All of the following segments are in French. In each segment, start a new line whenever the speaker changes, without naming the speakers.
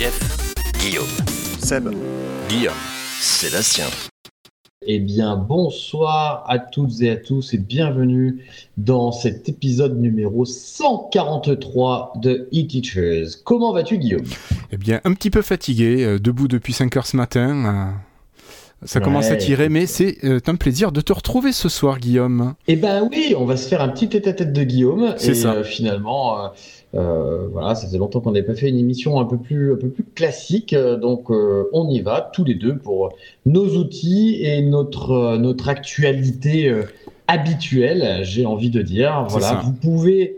Jeff, Guillaume.
Seb,
Guillaume. Sébastien.
Eh bien, bonsoir à toutes et à tous et bienvenue dans cet épisode numéro 143 de e-Teachers. Comment vas-tu, Guillaume?
Eh bien, un petit peu fatigué, euh, debout depuis 5 heures ce matin. euh, ça commence à tirer, mais c'est euh, un plaisir de te retrouver ce soir, Guillaume.
Eh ben oui, on va se faire un petit tête-à-tête de Guillaume.
C'est ça.
euh, finalement, euh, euh, voilà, ça fait longtemps qu'on n'avait pas fait une émission un peu plus, un peu plus classique. donc, on y va tous les deux pour nos outils et notre, notre actualité habituelle, j'ai envie de dire. Voilà, vous pouvez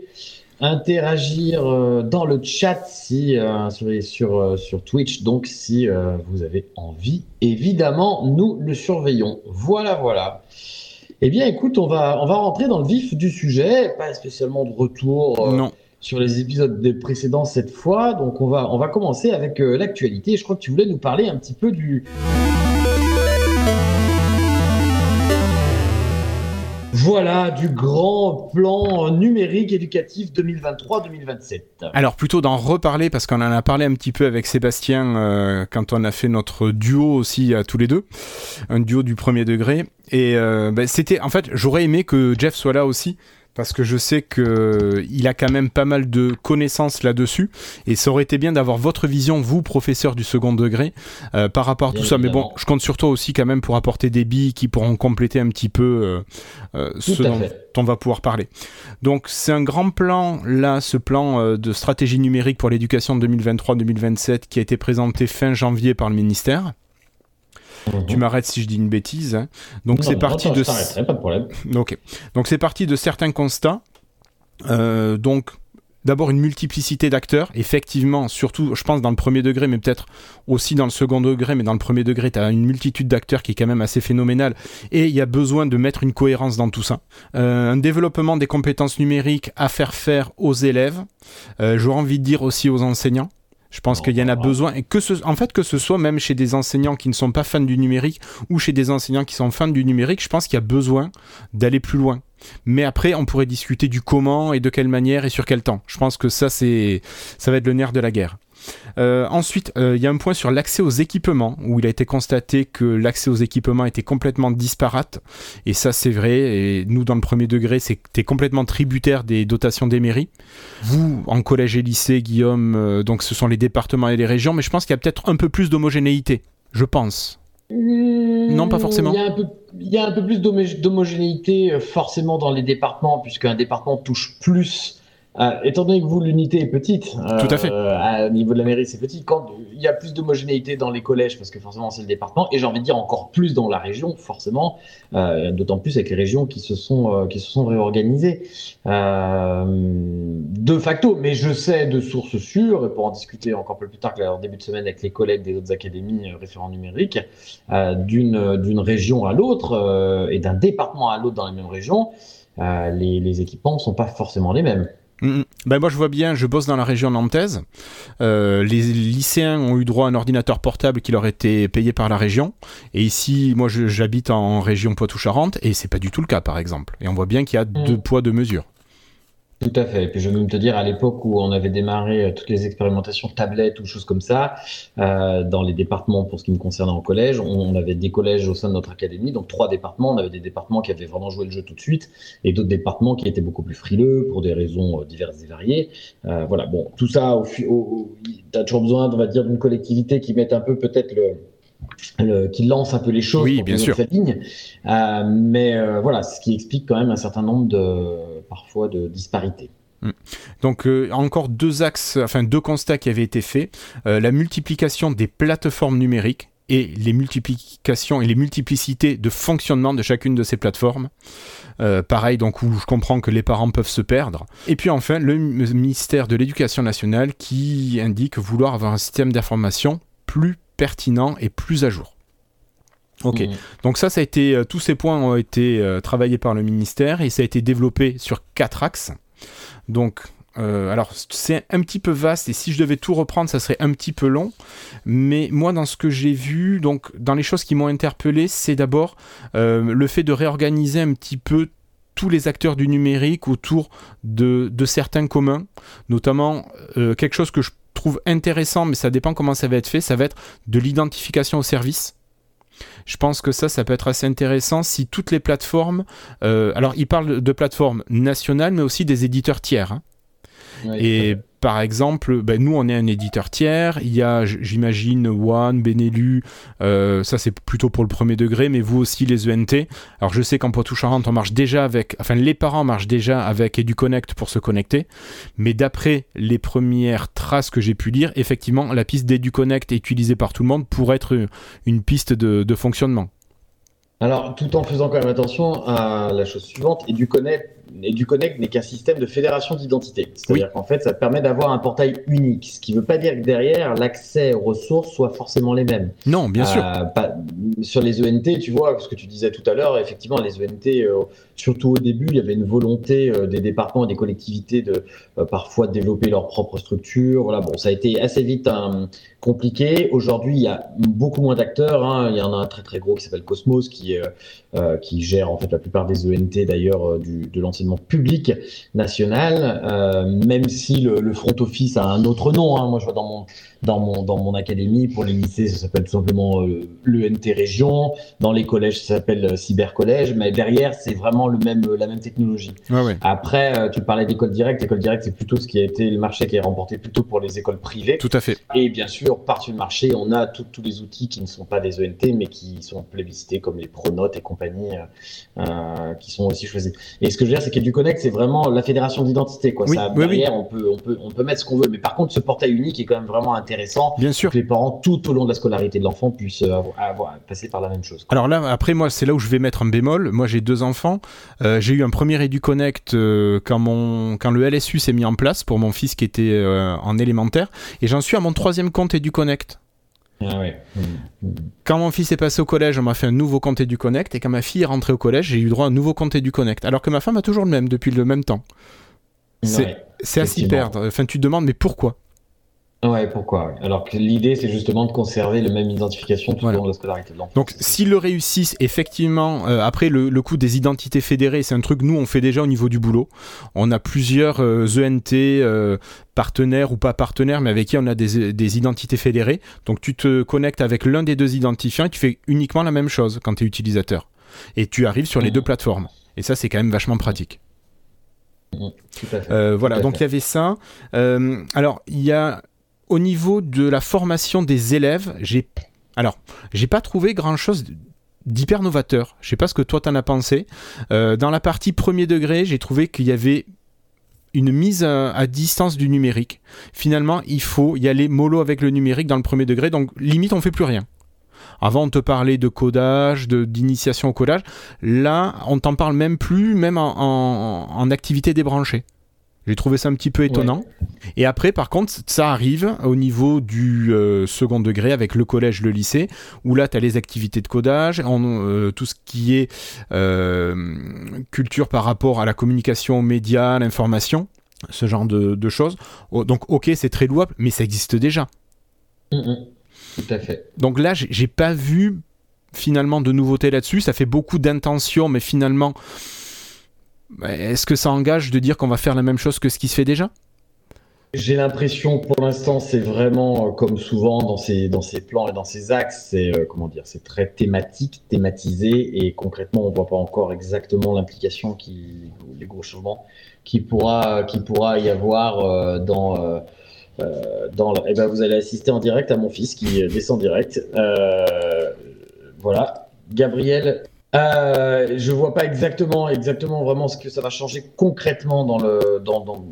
interagir euh, dans le chat si, euh, sur, sur, euh, sur Twitch, donc si vous avez envie. Évidemment, nous le surveillons. Voilà, voilà. Eh bien, écoute, on va, on va rentrer dans le vif du sujet, pas spécialement de retour euh,
non.
sur les épisodes des précédents cette fois. Donc, on va, on va commencer avec euh, l'actualité. Je crois que tu voulais nous parler un petit peu du. Voilà, du grand plan numérique éducatif 2023-2027.
Alors, plutôt d'en reparler, parce qu'on en a parlé un petit peu avec Sébastien euh, quand on a fait notre duo aussi à tous les deux, un duo du premier degré. Et euh, ben, c'était, en fait, j'aurais aimé que Jeff soit là aussi. Parce que je sais qu'il a quand même pas mal de connaissances là-dessus. Et ça aurait été bien d'avoir votre vision, vous, professeur du second degré, euh, par rapport à
Bien
tout ça. Mais bon, je compte sur toi aussi quand même pour apporter des billes qui pourront compléter un petit peu euh, euh, ce dont
fait.
on va pouvoir parler. Donc c'est un grand plan, là, ce plan euh, de stratégie numérique pour l'éducation 2023-2027 qui a été présenté fin janvier par le ministère. Tu m'arrêtes si je dis une bêtise. hein. Donc c'est parti
attends,
de...
je t'arrêterai, pas de problème.
Ok. Donc c'est parti de certains constats. Euh, donc d'abord une multiplicité d'acteurs. Effectivement, surtout, je pense dans le premier degré, mais peut-être aussi dans le second degré, mais dans le premier degré, tu as une multitude d'acteurs qui est quand même assez phénoménale. Et il y a besoin de mettre une cohérence dans tout ça. Euh, un développement des compétences numériques à faire faire aux élèves. Euh, J'aurais envie de dire aussi aux enseignants. Je pense qu'il y en a besoin, et que ce, en fait, que ce soit même chez des enseignants qui ne sont pas fans du numérique ou chez des enseignants qui sont fans du numérique, je pense qu'il y a besoin d'aller plus loin. Mais après, on pourrait discuter du comment et de quelle manière et sur quel temps. Je pense que ça, c'est, ça va être le nerf de la guerre. Euh, ensuite, euh, il y a un point sur l'accès aux équipements, où il a été constaté que l'accès aux équipements était complètement disparate. Et ça, c'est vrai. Et nous, dans le premier degré, c'était complètement tributaire des dotations des mairies. Vous, en collège et lycée, Guillaume, euh, donc ce sont les départements et les régions, mais je pense qu'il y a peut-être un peu plus d'homogénéité. Je pense. Non, pas forcément.
Il y a un peu, il y a un peu plus d'homogénéité forcément dans les départements, puisqu'un département touche plus. Euh, étant donné que vous, l'unité est petite, euh,
Tout à fait.
à- au niveau de la mairie, c'est petit. Quand il y a plus d'homogénéité dans les collèges, parce que forcément c'est le département, et j'ai envie de dire encore plus dans la région, forcément, euh, d'autant plus avec les régions qui se sont, euh, qui se sont réorganisées euh, de facto. Mais je sais de sources sûres, et pour en discuter encore plus tard que en début de semaine avec les collègues des autres académies euh, référents numériques, euh, d'une d'une région à l'autre euh, et d'un département à l'autre dans les mêmes régions, euh, les, les équipements ne sont pas forcément les mêmes.
Ben moi je vois bien, je bosse dans la région nantaise. Euh, les lycéens ont eu droit à un ordinateur portable qui leur était payé par la région. Et ici, moi j'habite en région Poitou-Charentes et c'est pas du tout le cas par exemple. Et on voit bien qu'il y a deux poids deux mesures.
Tout à fait. Et puis je vais même te dire, à l'époque où on avait démarré euh, toutes les expérimentations tablettes ou choses comme ça, euh, dans les départements pour ce qui me concernait en collège, on, avait des collèges au sein de notre académie, donc trois départements. On avait des départements qui avaient vraiment joué le jeu tout de suite et d'autres départements qui étaient beaucoup plus frileux pour des raisons euh, diverses et variées. Euh, voilà, bon, tout ça, au, au, tu as toujours besoin, on va dire, d'une collectivité qui mette un peu peut-être le, le- qui lance un peu les choses
Oui,
pour
bien
tenir
sûr.
cette ligne. Euh, mais euh, voilà, ce qui explique quand même un certain nombre de, parfois, de disparités.
Donc euh, encore deux axes, enfin deux constats qui avaient été faits. La multiplication des plateformes numériques et les multiplications et les multiplicités de fonctionnement de chacune de ces plateformes. Euh, pareil, donc où je comprends que les parents peuvent se perdre. Et puis enfin, le ministère de l'Éducation nationale qui indique vouloir avoir un système d'information plus pertinent et plus à jour. Ok,
Mhm.
donc ça, ça a été, euh, tous ces points ont été euh, travaillés par le ministère et ça a été développé sur quatre axes. Donc, euh, alors c'est un petit peu vaste et si je devais tout reprendre, ça serait un petit peu long. Mais moi, dans ce que j'ai vu, donc dans les choses qui m'ont interpellé, c'est d'abord euh, le fait de réorganiser un petit peu tous les acteurs du numérique autour de, de certains communs, notamment euh, quelque chose que je trouve intéressant, mais ça dépend comment ça va être fait, ça va être de l'identification au service. Je pense que ça, ça peut être assez intéressant si toutes les plateformes, euh, alors il parle de plateformes nationales, mais aussi des éditeurs tiers. hein.
Ouais,
Et par exemple, ben, nous, on est un éditeur tiers. Il y a, j'imagine, One, Benelu. euh, ça, c'est plutôt pour le premier degré, mais vous aussi, les ENT. Alors, je sais qu'en Poitou-Charentes, on marche déjà avec. Enfin, les parents marchent déjà avec EduConnect pour se connecter. Mais d'après les premières traces que j'ai pu lire, effectivement, la piste d'EduConnect utilisée par tout le monde pourrait être une piste de, de fonctionnement.
Alors, tout en faisant quand même attention à la chose suivante, EduConnect, EduConnect n'est qu'un système de fédération d'identité. C'est-à-dire qu'en fait, ça permet d'avoir un portail unique, ce qui ne veut pas dire que derrière, l'accès aux ressources soit forcément les mêmes.
Non, bien sûr.
Euh, pas- sur les ENT, tu vois, ce que tu disais tout à l'heure, effectivement, les ENT, euh, surtout au début, il y avait une volonté euh, des départements et des collectivités de parfois développer leur propre structure. Voilà, bon, ça a été assez vite hein, compliqué. Aujourd'hui, il y a beaucoup moins d'acteurs. hein. Il y en a un très très gros qui s'appelle Cosmos, qui, qui gère en fait la plupart des ENT d'ailleurs de public national. Euh, même si le, le front office a un autre nom. hein. Moi, je vois dans mon dans mon, dans mon académie. Pour les lycées, ça s'appelle tout simplement euh, l'ENT Région. Dans les collèges, ça s'appelle euh, Cybercollège. Mais derrière, c'est vraiment le même, la même technologie.
Ouais, ouais.
Après, euh, tu parlais d'école directe. École directe, c'est plutôt ce qui a été le marché qui est remporté plutôt pour les écoles privées.
Tout à fait.
Et bien sûr, par-dessus le marché, on a tous les outils qui ne sont pas des ENT, mais qui sont plébiscités, comme les Pronotes et compagnie, euh, euh, qui sont aussi choisis. Et ce que je veux dire, c'est qu'EduConnect, c'est vraiment la fédération d'identité. Quoi.
Oui,
Ça,
oui, oui.
derrière, On, peut, on, peut, on peut mettre ce qu'on veut. Mais par contre, ce portail unique est quand même vraiment intéressant
Bien sûr.
que les parents, tout au long de la scolarité de l'enfant, puissent euh, avoir, avoir- passer par la même chose. quoi.
Alors là, après, moi, c'est là où je vais mettre un bémol. Moi, j'ai deux enfants. Euh, j'ai eu un premier EduConnect euh, quand, mon, quand le LSU s'est mis en place pour mon fils qui était euh, en élémentaire. Et j'en suis à mon troisième compte EduConnect.
Ah ouais. Mmh.
Quand mon fils est passé au collège, on m'a fait un nouveau compte EduConnect. Et quand ma fille est rentrée au collège, j'ai eu droit à un nouveau compte EduConnect. Alors que ma femme a toujours le même depuis le même temps. C'est-
Ouais.
À s'y perdre. Enfin, tu te demandes, mais pourquoi?
Ouais, pourquoi ouais. Alors que l'idée, c'est justement de conserver la même identification tout
Voilà.
au long de la scolarité de l'enfant.
Donc, s'ils le réussissent, effectivement, euh, après le, le coup des identités fédérées, c'est un truc nous on fait déjà au niveau du boulot. On a plusieurs euh, ENT euh, partenaires ou pas partenaires, mais avec qui on a des, des identités fédérées. Donc, tu te connectes avec l'un des deux identifiants et tu fais uniquement la même chose quand tu es utilisateur. Et tu arrives sur les
Mhm.
deux plateformes. Et ça, c'est quand même vachement pratique.
Tout à fait.
Euh, voilà,
Tout
donc il y avait ça. Alors, il y a au niveau de la formation des élèves, j'ai alors j'ai pas trouvé grand chose d'hyper novateur. Je sais pas ce que toi t'en as pensé. Euh, dans la partie premier degré, j'ai trouvé qu'il y avait une mise à, distance du numérique. Finalement, il faut y aller mollo avec le numérique dans le premier degré, donc limite on fait plus rien. Avant, on te parlait de codage, d'initiation au codage. Là, on t'en parle même plus, même en- en activité débranchée. J'ai trouvé ça un petit peu étonnant. Et après, par contre, ça arrive au niveau du euh, second degré avec le collège, le lycée, où là, tu as les activités de codage, en, euh, tout ce qui est euh, culture par rapport à la communication aux médias, l'information, ce genre de, de choses. Oh, donc, ok, c'est très louable, mais ça existe déjà.
Mmh, mmh. Tout à fait.
Donc là, j'ai j'ai pas vu finalement de nouveautés là-dessus. Ça fait beaucoup d'intentions, mais finalement, est-ce que ça engage de dire qu'on va faire la même chose que ce qui se fait déjà?
J'ai l'impression, pour l'instant, c'est vraiment euh, comme souvent dans ces, plans et dans ces axes, c'est euh, comment dire, c'est très thématique, thématisé, et concrètement, on voit pas encore exactement l'implication qui, les gros changements qui pourra, qui pourra y avoir euh, dans. eh ben, vous allez assister en direct à mon fils qui descend direct. Voilà, Gabriel. Euh, je vois pas exactement, exactement vraiment ce que ça va changer concrètement dans le, dans, dans-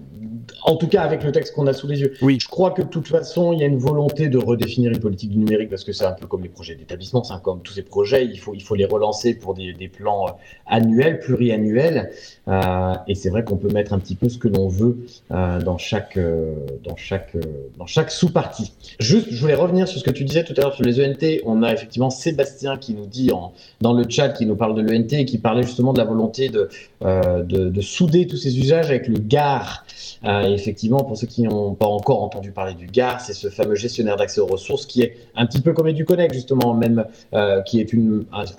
En tout cas, avec le texte qu'on a sous les yeux.
Oui.
Je crois que de toute façon, il y a une volonté de redéfinir une politique du numérique parce que c'est un peu comme les projets d'établissement, c'est comme tous ces projets, il faut, il faut les relancer pour des, des plans euh, annuels, pluriannuels. Euh, et c'est vrai qu'on peut mettre un petit peu ce que l'on veut euh, dans chaque, euh, dans chaque, dans chaque sous-partie. Juste, je voulais revenir sur ce que tu disais tout à l'heure sur les ENT. On a effectivement Sébastien qui nous dit en, dans le chat, qui nous parle de l'ENT et qui parlait justement de la volonté de, de, de souder tous ces usages avec le GAR. Euh, effectivement, pour ceux qui n'ont pas encore entendu parler du GAR, c'est ce fameux gestionnaire d'accès aux ressources qui est un petit peu comme EduConnect, justement, même, euh, qui est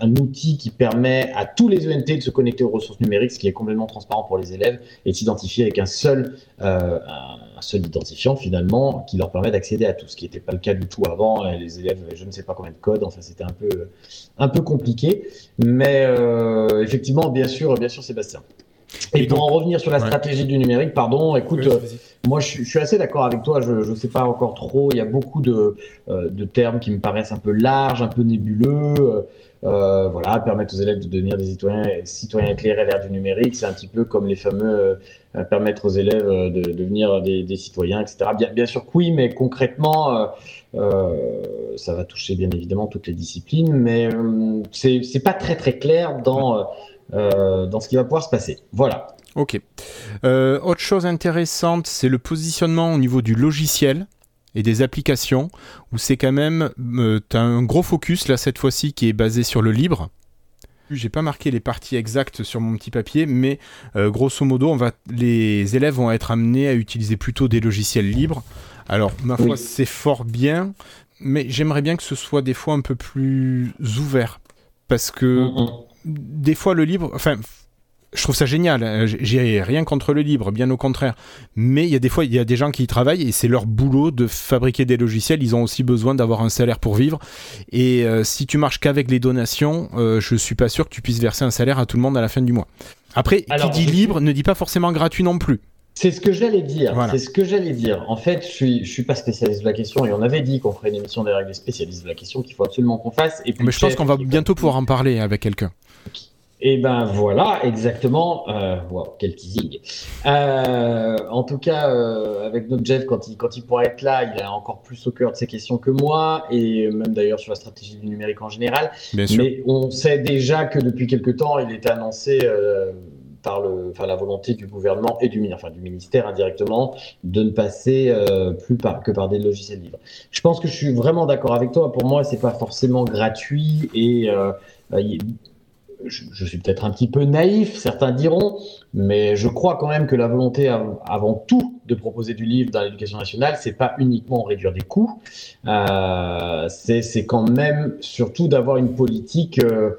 un, outil qui permet à tous les ENT de se connecter aux ressources numériques, ce qui est complètement transparent pour les élèves et de s'identifier avec un seul, euh, un, seul identifiant finalement qui leur permet d'accéder à tout, ce qui n'était pas le cas du tout avant. Les élèves, avaient je ne sais pas combien de codes, enfin c'était un peu, un peu compliqué. Mais euh, effectivement, bien sûr, bien sûr, Sébastien. Et,
Et
pour
donc-
en revenir sur la
Ouais.
stratégie du numérique, pardon, écoute,
Oui,
euh, moi je, suis- je suis assez d'accord avec toi, je ne sais pas encore trop, il y a beaucoup de, euh, de termes qui me paraissent un peu larges, un peu nébuleux. euh, euh, voilà, permettre aux élèves de devenir des citoyens, citoyens éclairés à l'ère du numérique, c'est un petit peu comme les fameux euh, permettre aux élèves de, de devenir des, des citoyens, etc. Bien, bien sûr que oui, mais concrètement, ça va toucher bien évidemment toutes les disciplines, mais euh, c'est pas très très clair dans, dans ce qui va pouvoir se passer. Voilà.
Ok. Euh, autre chose intéressante, c'est le positionnement au niveau du logiciel et des applications, où c'est quand même, euh, tu as un gros focus là cette fois-ci qui est basé sur le libre. J'ai pas marqué les parties exactes sur mon petit papier, mais euh, grosso modo, on va, les élèves vont être amenés à utiliser plutôt des logiciels libres. Alors, ma foi,
Oui.
c'est fort bien, mais j'aimerais bien que ce soit des fois un peu plus ouvert. Parce que
Mm, mm.
Des fois le libre, enfin, je trouve ça génial. hein, j'ai- rien contre le libre, bien au contraire. Mais il y a des fois, il y a des gens qui y travaillent et c'est leur boulot de fabriquer des logiciels. Ils ont aussi besoin d'avoir un salaire pour vivre. Et euh, si tu marches qu'avec les donations, euh, je suis pas sûr que tu puisses verser un salaire à tout le monde à la fin du mois. Après,
Alors,
qui dit libre ne dit pas forcément gratuit non plus.
C'est ce que j'allais dire.
Voilà.
C'est ce que j'allais dire. En fait, je suis, je suis pas spécialiste de la question et on avait dit qu'on ferait une émission des règles spécialistes de la question qu'il faut absolument qu'on fasse. Et puis,
Mais je pense qu'on va bientôt pouvoir en parler avec quelqu'un.
Et ben voilà, exactement. Euh, wow, quel teasing. Euh, en tout cas, euh, avec notre Jeff, quand il, quand il pourra être là, il a encore plus au cœur de ces questions que moi, et même d'ailleurs sur la stratégie du numérique en général.
Bien sûr.
Mais on sait déjà que depuis quelque temps, il était annoncé par le, enfin, la volonté du gouvernement et du, enfin, du ministère indirectement de ne passer euh, plus par, que par des logiciels libres. Je pense que je suis vraiment d'accord avec toi. Pour moi, c'est pas forcément gratuit et euh, je, suis peut-être un petit peu naïf, certains diront, mais je crois quand même que la volonté av- avant tout de proposer du livre dans l'éducation nationale, c'est pas uniquement réduire des coûts, euh, c'est quand même surtout d'avoir une politique, euh,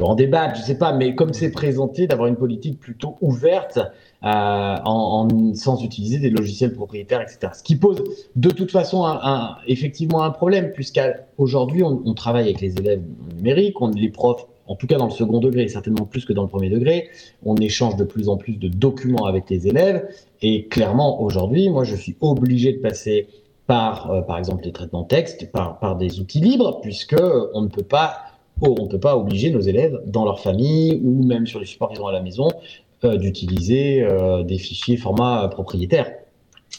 en débattre, je sais pas, mais comme c'est présenté, d'avoir une politique plutôt ouverte euh, en, en- sans utiliser des logiciels propriétaires, etc. Ce qui pose de toute façon effectivement un problème, puisqu'aujourd'hui on, on travaille avec les élèves numériques, on, les profs, en tout cas dans le second degré, certainement plus que dans le premier degré, on échange de plus en plus de documents avec les élèves, et clairement aujourd'hui, moi je suis obligé de passer par, euh, par exemple, les traitements texte, par, par des outils libres, puisque on ne peut pas oh, on ne peut pas obliger nos élèves dans leur famille ou même sur les supports qu'ils ont à la maison euh, d'utiliser euh, des fichiers format propriétaire.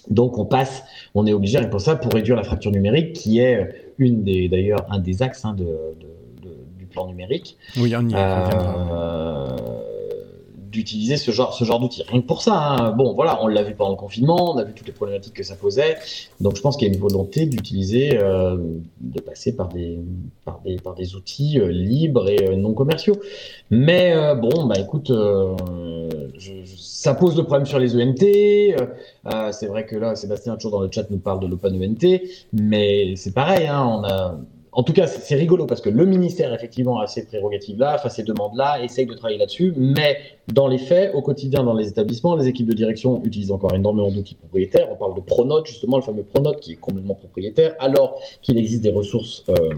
Donc on passe, on est obligé rien pour ça pour réduire la fracture numérique qui est une des d'ailleurs un des axes hein, de, plan numérique
Oui, on y
euh, d'utiliser ce genre, ce genre d'outils. Rien que pour ça. hein. Bon, voilà, on l'a vu pendant le confinement, on a vu toutes les problématiques que ça posait. Donc, je pense qu'il y a une volonté d'utiliser, euh, de passer par des, par des, par des outils euh, libres et euh, non commerciaux. Mais bon, bah écoute, je- je- ça pose le problème sur les ENT. c'est vrai que là, Sébastien, toujours dans le chat, nous parle de l'Open ENT, mais c'est pareil, hein, on a. En tout cas, c'est rigolo parce que le ministère, effectivement, a ces prérogatives-là, enfin ces demandes-là, essaye de travailler là-dessus, mais dans les faits, au quotidien, dans les établissements, les équipes de direction utilisent encore énormément d'outils propriétaires. On parle de Pronote, justement, le fameux Pronote qui est complètement propriétaire, alors qu'il existe des ressources. euh,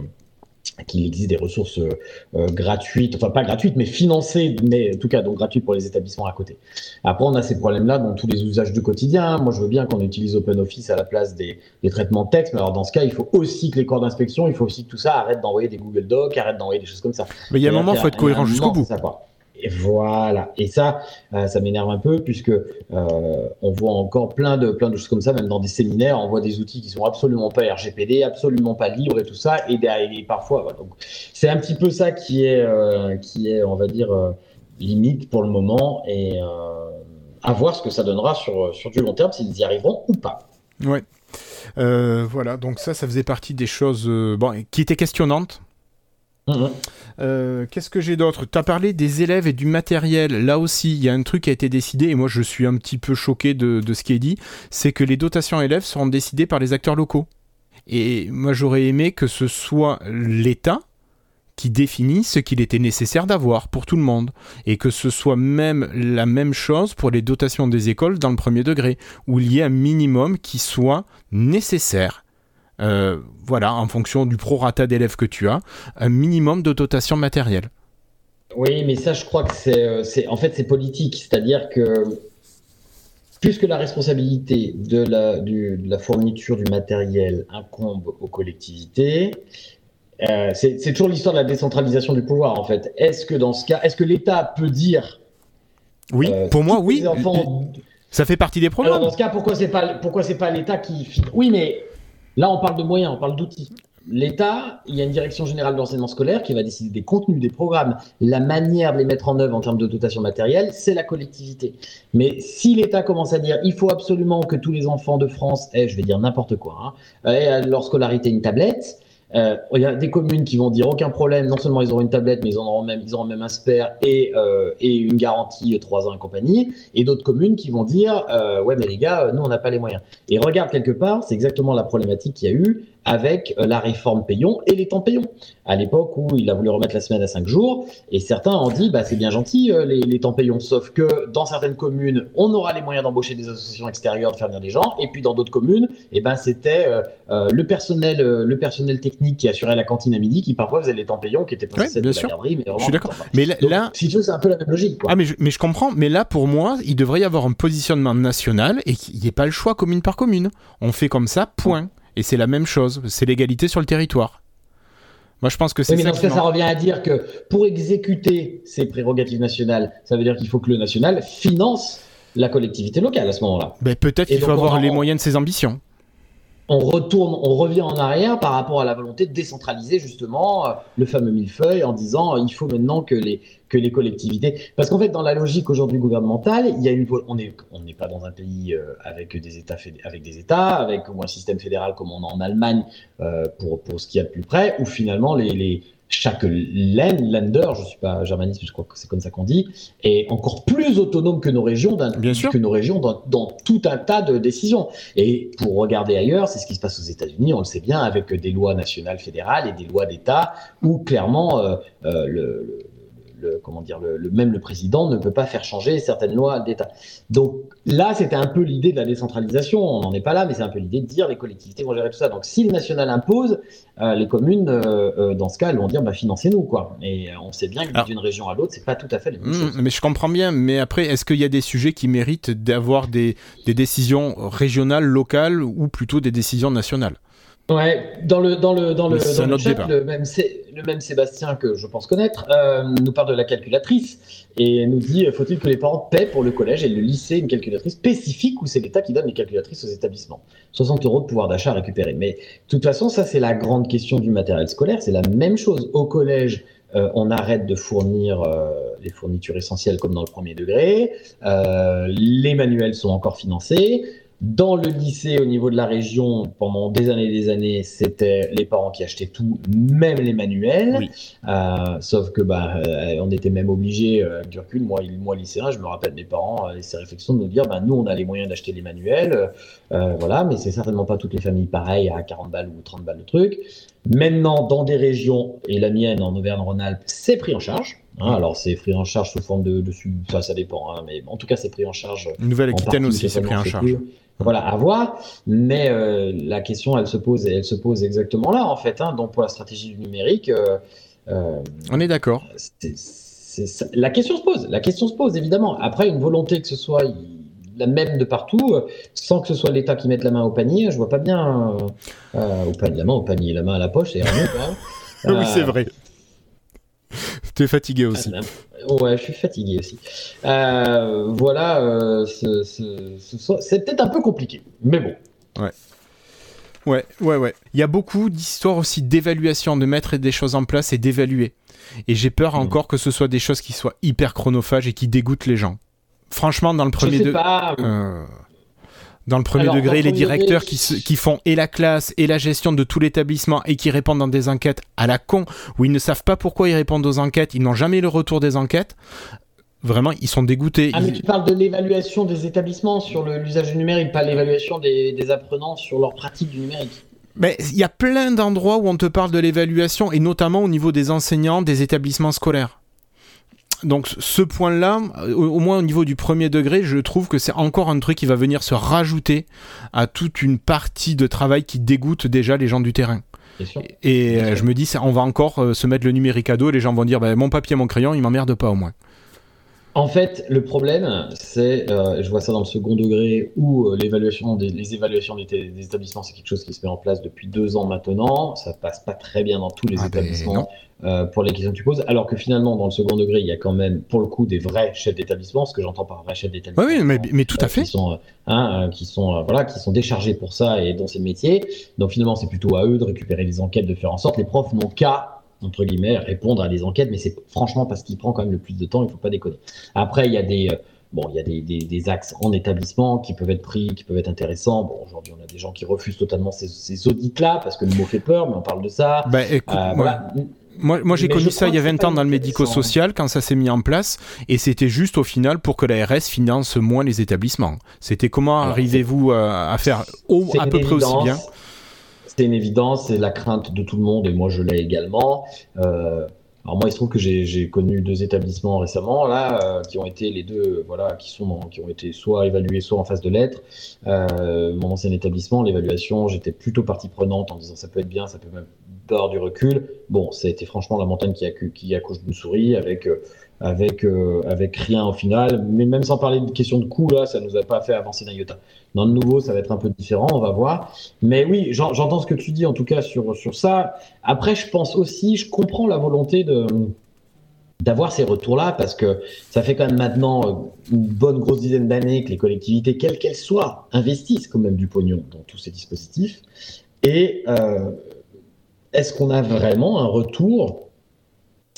qu'il existe des ressources euh, euh, gratuites, enfin pas gratuites, mais financées, mais en tout cas donc gratuites pour les établissements à côté. Après, on a ces problèmes-là dans tous les usages du quotidien. Moi, je veux bien qu'on utilise OpenOffice à la place des, des traitements de texte, mais alors dans ce cas, il faut aussi que les corps d'inspection, il faut aussi que tout ça arrête d'envoyer des Google Docs, arrête d'envoyer des choses comme ça.
Mais il y a un moment, il faut être cohérent jusqu'au bout.
ça. Et voilà. Et ça, euh, ça m'énerve un peu puisque euh, on voit encore plein de plein de choses comme ça, même dans des séminaires, on voit des outils qui sont absolument pas RGPD, absolument pas libres et tout ça. Et, parfois, donc c'est un petit peu ça qui est euh, qui est, on va dire, limite pour le moment. Et à voir ce que ça donnera sur sur du long terme, s'ils y arriveront ou pas.
Ouais. Voilà, donc ça, ça faisait partie des choses bon, qui étaient questionnantes.
Mhm.
Euh, Qu'est-ce que j'ai d'autre? Tu as parlé des élèves et du matériel. Là aussi, il y a un truc qui a été décidé, et moi je suis un petit peu choqué de, ce qui est dit, c'est que les dotations élèves seront décidées par les acteurs locaux. Et moi j'aurais aimé que ce soit l'État qui définit ce qu'il était nécessaire d'avoir pour tout le monde. Et que ce soit même la même chose pour les dotations des écoles dans le premier degré, où il y ait un minimum qui soit nécessaire. Euh, voilà, en fonction du prorata d'élèves que tu as, un minimum de dotation matérielle.
Oui, mais ça, je crois que c'est, euh, en fait, c'est politique. C'est-à-dire que puisque la responsabilité de la, du- de la fourniture du matériel incombe aux collectivités, euh, c'est, toujours l'histoire de la décentralisation du pouvoir, en fait. Est-ce que dans ce cas, est-ce que l'État peut dire
Oui,
euh,
pour moi, oui.
enfants
Ça fait partie des
Alors
programmes.
dans ce cas, pourquoi c'est pas pourquoi c'est pas l'État qui Oui, mais là on parle de moyens, on parle d'outils. L'État, il y a une direction générale de l'enseignement scolaire qui va décider des contenus, des programmes, la manière de les mettre en œuvre en termes de dotation matérielle, c'est la collectivité. Mais si l'État commence à dire il faut absolument que tous les enfants de France aient, je vais dire n'importe quoi, hein, aient à leur scolarité une tablette, euh, il y a des communes qui vont dire aucun problème, non seulement ils auront une tablette, mais ils en auront même, ils auront même un spare et, euh, et une garantie 3 ans et compagnie. Et d'autres communes qui vont dire euh, ouais mais les gars, nous on n'a pas les moyens. Et regarde quelque part, c'est exactement la problématique qu'il y a eu avec la réforme payant et les temps payants. À l'époque où il a voulu remettre la semaine à 5 jours, et certains ont dit bah c'est bien gentil les, temps payants, sauf que dans certaines communes on aura les moyens d'embaucher des associations extérieures, de faire venir des gens, et puis dans d'autres communes, et ben c'était le personnel, le personnel technique qui assurait la cantine à midi, qui parfois faisait les temps payants, qui étaient pas
Ouais, bien
de la
sûr.
garderie, mais vraiment,
Je suis d'accord.
enfin,
Mais là,
donc,
là-
si tu veux, c'est un peu la même logique. Quoi.
ah mais je, mais je comprends. Mais là, pour moi, il devrait y avoir un positionnement national et qu'il n'y ait pas le choix commune par commune. On fait comme ça, point. Et c'est la même chose. C'est l'égalité sur le territoire. Moi, je pense que c'est
Oui, mais
ça.
cas, ça revient à dire que pour exécuter ces prérogatives nationales, ça veut dire qu'il faut que le national finance la collectivité locale à ce moment-là.
Ben, Peut-être qu'il faut
on
avoir les moyens de ses ambitions.
On retourne, on revient en arrière par rapport à la volonté de décentraliser justement euh, le fameux millefeuille en disant euh, il faut maintenant que les que les collectivités, parce qu'en fait dans la logique aujourd'hui gouvernementale, il y a une, on est on n'est pas dans un pays euh, avec des États avec des États, avec un système fédéral comme on a en Allemagne pour pour ce qu'il y a de plus près, où finalement les chaque land, lander, je suis pas germaniste, mais je crois que c'est comme ça qu'on dit, est encore plus autonome que nos régions,
Bien sûr.
que nos régions dans, dans tout un tas de décisions. Et pour regarder ailleurs, c'est ce qui se passe aux États-Unis, on le sait bien, avec des lois nationales fédérales et des lois d'État où clairement euh, euh, le, le- comment dire, le, le- même le président ne peut pas faire changer certaines lois d'État. Donc là, c'était un peu l'idée de la décentralisation. On n'en est pas là, mais c'est un peu l'idée de dire les collectivités vont gérer tout ça. Donc si le national impose, euh, les communes, euh, euh, dans ce cas, elles vont dire bah, financez-nous quoi. Et on sait bien que d'une région à l'autre, c'est pas tout à fait la même chose.
mais je comprends bien. Mais après, est-ce qu'il y a des sujets qui méritent d'avoir des, des décisions régionales, locales ou plutôt des décisions nationales?
Ouais, dans le dans le dans le, dans le chat, le même le même Sébastien que je pense connaître euh, nous parle de la calculatrice et nous dit euh, faut-il que les parents paient pour le collège et le lycée une calculatrice spécifique ou c'est l'État qui donne les calculatrices aux établissements? 60 euros de pouvoir d'achat à récupérer. Mais de toute façon, ça c'est la grande question du matériel scolaire. C'est la même chose au collège. euh, on arrête de fournir euh, les fournitures essentielles comme dans le premier degré. Euh, les manuels sont encore financés. Dans le lycée, au niveau de la région, pendant des années et des années, c'était les parents qui achetaient tout, même les manuels.
Oui.
Euh, sauf que bah, euh, on était même obligé, euh, du recul, moi, moi lycéen, je me rappelle mes parents euh, et ces réflexions de nous dire, bah, nous, on a les moyens d'acheter les manuels, voilà, mais c'est certainement pas toutes les familles pareilles à 40 balles ou 30 balles de truc. Maintenant, dans des régions, et la mienne en Auvergne-Rhône-Alpes, c'est pris en charge. Hein, alors, c'est pris en charge sous forme de, de enfin, ça dépend, hein, mais en tout cas, c'est pris en charge
Nouvelle-Aquitaine aussi, c'est pris en charge.
plus. Voilà, à voir. Mais euh, la question, elle se pose, elle se pose exactement là, en fait. Hein. Donc, pour la stratégie du numérique, euh, euh,
On est d'accord.
la question se pose. La question se pose, évidemment. Après, une volonté que ce soit la même de partout, sans que ce soit l'État qui mette la main au panier, je vois pas bien. au panier, la main au panier, la main à la poche, c'est rien.
oui, c'est vrai. T'es fatigué aussi.
Ah, bah, ouais, je suis fatigué aussi. Euh, voilà, euh, ce- ce- c'est peut-être un peu compliqué, mais bon.
Ouais, ouais, ouais. Il y a beaucoup d'histoires aussi d'évaluation, de mettre des choses en place et d'évaluer. Et j'ai peur
Mhm.
encore que ce soit des choses qui soient hyper chronophages et qui dégoûtent les gens. Franchement, dans le premier
je sais
de-
pas.
euh, dans le premier
Alors,
degré,
le
les
premier
directeurs
degré-
qui, se- qui font et la classe et la gestion de tout l'établissement et qui répondent dans des enquêtes à la con, où ils ne savent pas pourquoi ils répondent aux enquêtes, ils n'ont jamais le retour des enquêtes. Vraiment, ils sont dégoûtés.
Ah, mais
Ils-
tu parles de l'évaluation des établissements sur l'usage du numérique, pas l'évaluation des, des apprenants sur leur pratique du numérique.
Mais il y a plein d'endroits où on te parle de l'évaluation, et notamment au niveau des enseignants, des établissements scolaires. Donc ce point-là, euh, au, au moins au niveau du premier degré, je trouve que c'est encore un truc qui va venir se rajouter à toute une partie de travail qui dégoûte déjà les gens du terrain. Et euh, je me dis, ça, on va encore euh, se mettre le numérique à dos, et les gens vont dire, bah, mon papier, mon crayon, il m'emmerde pas au moins.
En fait, le problème, c'est, euh, je vois ça dans le second degré, où euh, l'évaluation des, les évaluations des, des établissements, c'est quelque chose qui se met en place depuis deux ans maintenant. Ça passe pas très bien dans tous les
Ah ben,
établissements euh, pour les questions que tu poses. Alors que finalement, dans le second degré, il y a quand même, pour le coup, des vrais chefs d'établissement. Ce que j'entends par vrai chef d'établissement.
Oui, oui, mais, mais tout
euh,
à fait.
Qui sont, euh, hein, euh, qui sont, euh, voilà, qui sont déchargés pour ça et dont c'est le métier. Donc finalement, c'est plutôt à eux de récupérer les enquêtes, de faire en sorte. Les profs n'ont qu'à entre guillemets répondre à des enquêtes, mais c'est franchement parce qu'il prend quand même le plus de temps. Il faut pas déconner. Après, il y a des euh, Bon, il y a des, des, des, axes en établissement qui peuvent être pris, qui peuvent être intéressants. Bon, aujourd'hui, on a des gens qui refusent totalement ces, ces audits-là parce que le mot fait peur, mais on parle de ça.
Bah, écoute,
Euh,
moi-
voilà.
Moi, moi j'ai connu ça il y a
que c'est
20
pas
ans dans le
intéressant.
médico-social quand ça s'est mis en place et c'était juste au final pour que la RS finance moins les établissements. C'était comment arrivez-vous à, à faire au, à peu près aussi bien
C'est une évidence, c'est la crainte de tout le monde et moi je l'ai également. Euh, alors moi il se trouve que j'ai connu deux établissements récemment là euh, qui ont été les deux euh, voilà qui sont qui ont été soit évalués soit en phase de lettres. Mon ancien établissement l'évaluation j'étais plutôt partie prenante en disant ça peut être bien ça peut même avoir du recul. Bon ça a été franchement la montagne qui, accouche d'une souris avec avec euh, avec rien au final mais même sans parler de question de coût là ça nous a pas fait avancer d'un iota. Dans le nouveau ça va être un peu différent on va voir. Mais oui, j'en- j'entends ce que tu dis en tout cas sur, sur ça. Après, je pense aussi, je comprends la volonté de d'avoir ces retours-là parce que ça fait quand même maintenant euh, une bonne grosse dizaine d'années que les collectivités, quelles qu'elles soient, investissent quand même du pognon dans tous ces dispositifs. Et euh, est-ce qu'on a vraiment un retour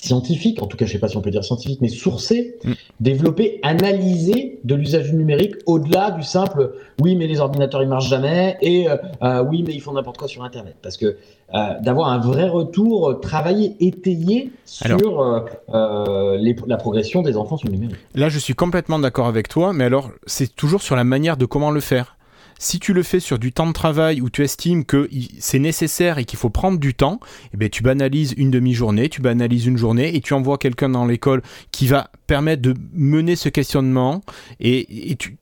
scientifique, en tout cas je sais pas si on peut dire scientifique, mais sourcé,
Mm.
développé, analysé de l'usage du numérique au-delà du simple oui mais les ordinateurs ils marchent jamais et euh, euh, oui mais ils font n'importe quoi sur internet parce que euh, d'avoir un vrai retour euh, travaillé étayé sur euh, euh, les- la progression des enfants sur le numérique
Là, je suis complètement d'accord avec toi, mais alors, c'est toujours sur la manière de comment le faire. Si tu le fais sur du temps de travail où tu estimes que c'est nécessaire et qu'il faut prendre du temps, eh ben, tu banalises une demi-journée, tu banalises une journée et tu envoies quelqu'un dans l'école qui va permettre de mener ce questionnement et, tu-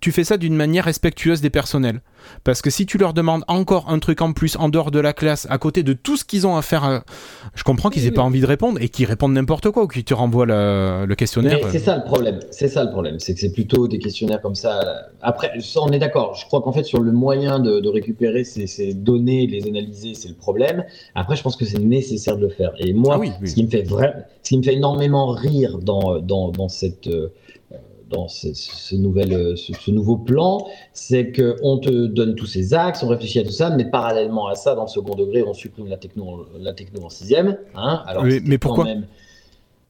tu fais ça d'une manière respectueuse des personnels. Parce que si tu leur demandes encore un truc en plus en dehors de la classe, à côté de tout ce qu'ils ont à faire, euh, je comprends qu'ils aient pas envie de répondre et qu'ils répondent n'importe quoi ou qu'ils te renvoient le, le questionnaire.
Mais c'est ça le problème. C'est ça le problème. C'est que c'est plutôt des questionnaires comme ça. Après, ça, on est d'accord. Je crois qu'en fait, sur le moyen de, de récupérer ces, ces données, les analyser, c'est le problème. Après, je pense que c'est nécessaire de le faire. Et moi,
Ah oui, oui.
ce qui me fait vrai, ce qui me fait énormément rire dans, dans, dans cette. euh, dans ce, ce nouvel, euh, ce, ce nouveau plan, c'est qu'on te donne tous ces axes, on réfléchit à tout ça, mais parallèlement à ça, dans le second degré, on supprime la techno, la techno en sixième. Hein, alors
Mais- pourquoi
même-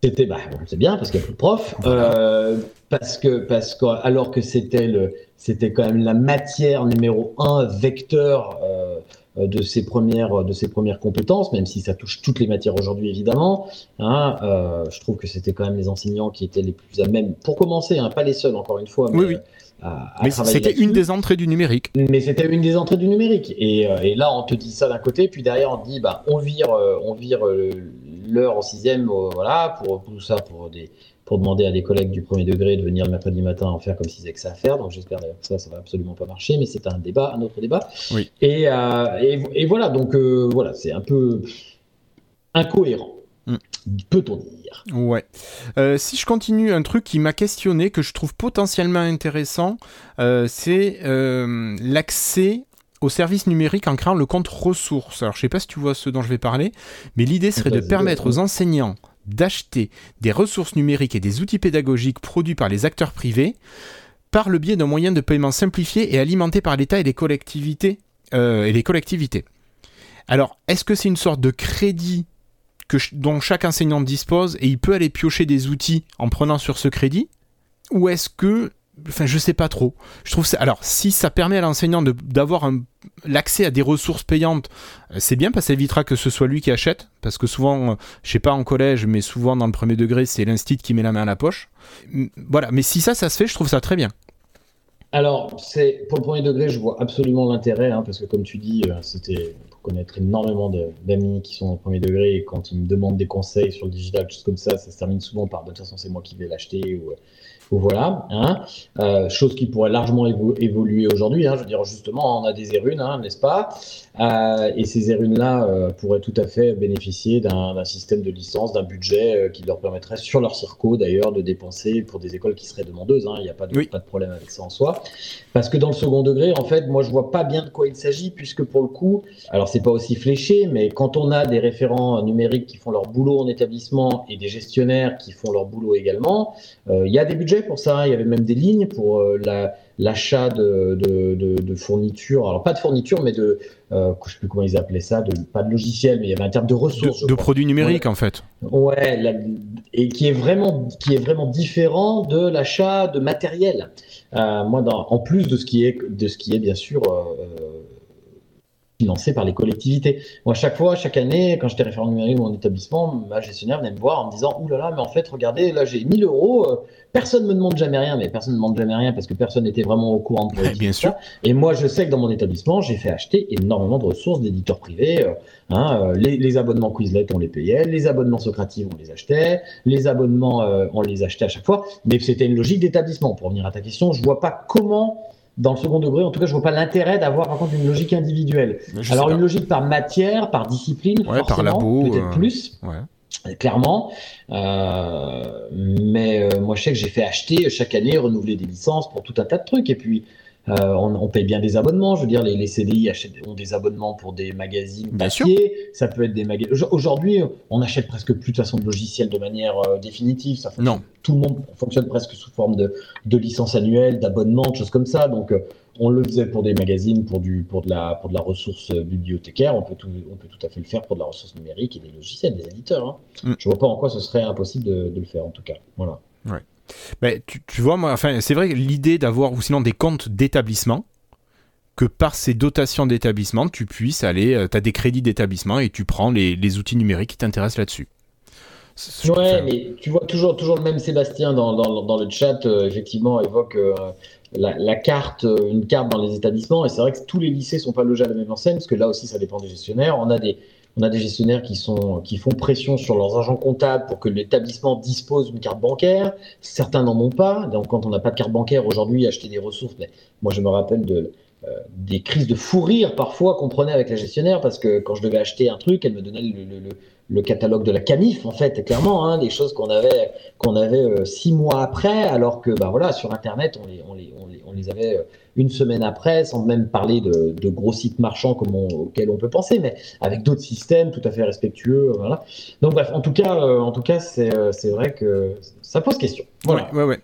C'était, bah, bon, c'est bien parce qu'il n'y a plus de profs,
Voilà.
euh, parce que, parce que, alors que c'était le, c'était quand même la matière numéro un, vecteur euh, de ses premières, de ses premières compétences, même si ça touche toutes les matières aujourd'hui évidemment. Hein, euh, je trouve que c'était quand même les enseignants qui étaient les plus à même, pour commencer, hein, pas les seuls encore une fois, mais,
Oui, oui.
à- à
Mais c'était une des entrées du numérique.
Mais c'était une des entrées du numérique. Et, euh, et là, on te dit ça d'un côté, puis derrière, on te dit, bah, on vire, euh, on vire euh, l'heure en sixième, euh, voilà, pour, pour tout ça, pour des, pour demander à des collègues du premier degré de venir le mercredi matin en faire comme s'ils avaient que ça à faire. Donc j'espère d'ailleurs que ça, ça va absolument pas marcher, mais c'est un débat, un autre débat.
Oui.
Et, euh, et, et voilà, donc euh, voilà, c'est un peu incohérent,
Mm.
peut-on dire.
Ouais. Euh, si je continue, un truc qui m'a questionné, que je trouve potentiellement intéressant, c'est l'accès aux services numériques en créant le compte ressources. Alors, je sais pas si tu vois ce dont je vais parler, mais l'idée serait de permettre aux enseignants d'acheter des ressources numériques et des outils pédagogiques produits par les acteurs privés par le biais d'un moyen de paiement simplifié et alimenté par l'État et les collectivités. euh, collectivités. Alors, est-ce que c'est une sorte de crédit dont chaque enseignant dispose et il peut aller piocher des outils en prenant sur ce crédit? Ou est-ce que. Enfin, je sais pas trop. Je trouve ça. Alors, si ça permet à l'enseignant d'avoir l'accès à des ressources payantes, euh, c'est bien parce que ça évitera que ce soit lui qui achète. Parce que souvent, euh, je sais pas en collège, mais souvent dans le premier degré, c'est l'instit qui met la main à la poche. Voilà. Mais si ça, ça se fait, je trouve ça très bien.
Alors, c'est pour le premier degré, je vois absolument l'intérêt, hein, parce que comme tu dis, euh, c'était pour connaître énormément d'amis qui sont au premier degré, et quand ils me demandent des conseils sur le digital, choses comme ça, ça se termine souvent par de toute façon c'est moi qui vais l'acheter ou voilà. Hein. Euh, chose qui pourrait largement évo- évoluer aujourd'hui. Hein, je veux dire, justement, on a des érunes, hein, n'est-ce pas? Et ces érunes-là euh, pourraient tout à fait bénéficier d'un système de licence, d'un budget euh, qui leur permettrait, sur leur circo d'ailleurs, de dépenser pour des écoles qui seraient demandeuses. hein. Il n'y a pas de,
Oui.
pas de problème avec ça en soi. Parce que dans le second degré, en fait, moi, je vois pas bien de quoi il s'agit, puisque pour le coup, alors c'est pas aussi fléché, mais quand on a des référents numériques qui font leur boulot en établissement et des gestionnaires qui font leur boulot également, euh, il y a des budgets pour ça. Il y avait même des lignes pour euh, la- l'achat de, de, de, de fournitures. Alors pas de fournitures, mais de, euh, je sais plus comment ils appelaient ça, de, pas de logiciel, mais il y avait un terme de ressources.
De, produits numériques, en fait.
Ouais, la- et qui est vraiment qui est vraiment différent de l'achat de matériel. Euh, moi, dans, en plus de ce qui est de ce qui est bien sûr euh, financé par les collectivités. Moi, chaque fois, chaque année, quand j'étais référent numérique dans mon établissement, ma gestionnaire venait me voir en me disant Ouh là là, mais en fait, regardez, là j'ai 1000 euros. euh, Personne me demande jamais rien, mais personne ne demande jamais rien parce que personne n'était vraiment au courant de
Ouais, bien sûr.
et moi, je sais que dans mon établissement, j'ai fait acheter énormément de ressources d'éditeurs privés. euh, hein, euh, les, les abonnements Quizlet, on les payait. Les abonnements Socrative, on les achetait. Les abonnements, on les achetait à chaque fois. Mais c'était une logique d'établissement. Pour revenir à ta question, je vois pas comment, dans le second degré, en tout cas, je vois pas l'intérêt d'avoir par contre une logique individuelle. Alors une logique par matière, par discipline,
Ouais, par
forcément,
labo,
peut-être
euh,
plus
Ouais.
clairement. Euh, mais euh, moi, je sais que j'ai fait acheter chaque année, renouveler des licences pour tout un tas de trucs. Et puis, euh, on, on paye bien des abonnements. Je veux dire, les, les CDI achètent, ont des abonnements pour des magazines
Bien
papier. Ça peut être des magazines. Aujourd'hui, on achète presque plus de façon de logiciels de manière euh, définitive. Ça
Non.
Tout le monde fonctionne presque sous forme de, de licence annuelle, d'abonnement, de choses comme ça. Donc, euh, on le faisait pour des magazines, pour, du, pour, de, la, pour de la ressource bibliothécaire. On peut, tout, on peut tout à fait le faire pour de la ressource numérique et des logiciels, des éditeurs. hein.
Mm.
Je vois pas en quoi ce serait impossible de, de le faire, en tout cas. Voilà.
Mais tu, tu vois, moi, enfin, c'est vrai l'idée d'avoir ou sinon des comptes d'établissement, que par ces dotations d'établissement, tu puisses aller, tu as des crédits d'établissement et tu prends les, les outils numériques qui t'intéressent là-dessus.
Ouais, mais tu vois toujours, toujours le même Sébastien dans, dans, dans le chat, euh, effectivement, évoque euh, la, la carte, euh, une carte dans les établissements. Et c'est vrai que tous les lycées sont pas logés à la même enseigne, parce que là aussi, ça dépend des gestionnaires. On a des, on a des gestionnaires qui, sont, qui font pression sur leurs agents comptables pour que l'établissement dispose d'une carte bancaire. Certains n'en ont pas. Donc, quand on n'a pas de carte bancaire aujourd'hui, acheter des ressources. Mais moi, je me rappelle de, des crises de fou rire parfois qu'on prenait avec la gestionnaire parce que quand je devais acheter un truc, elle me donnait le, catalogue de la Camif, en fait, clairement, hein, des choses qu'on avait, avait euh, six mois après, alors que bah, voilà, sur Internet, on les, on les, on les, on les avait euh, une semaine après, sans même parler de, gros sites marchands comme auxquels on peut penser, mais avec d'autres systèmes tout à fait respectueux. euh, Voilà. Donc bref, en tout cas, euh, c'est euh, vrai que ça pose question.
Ouais, ouais, ouais.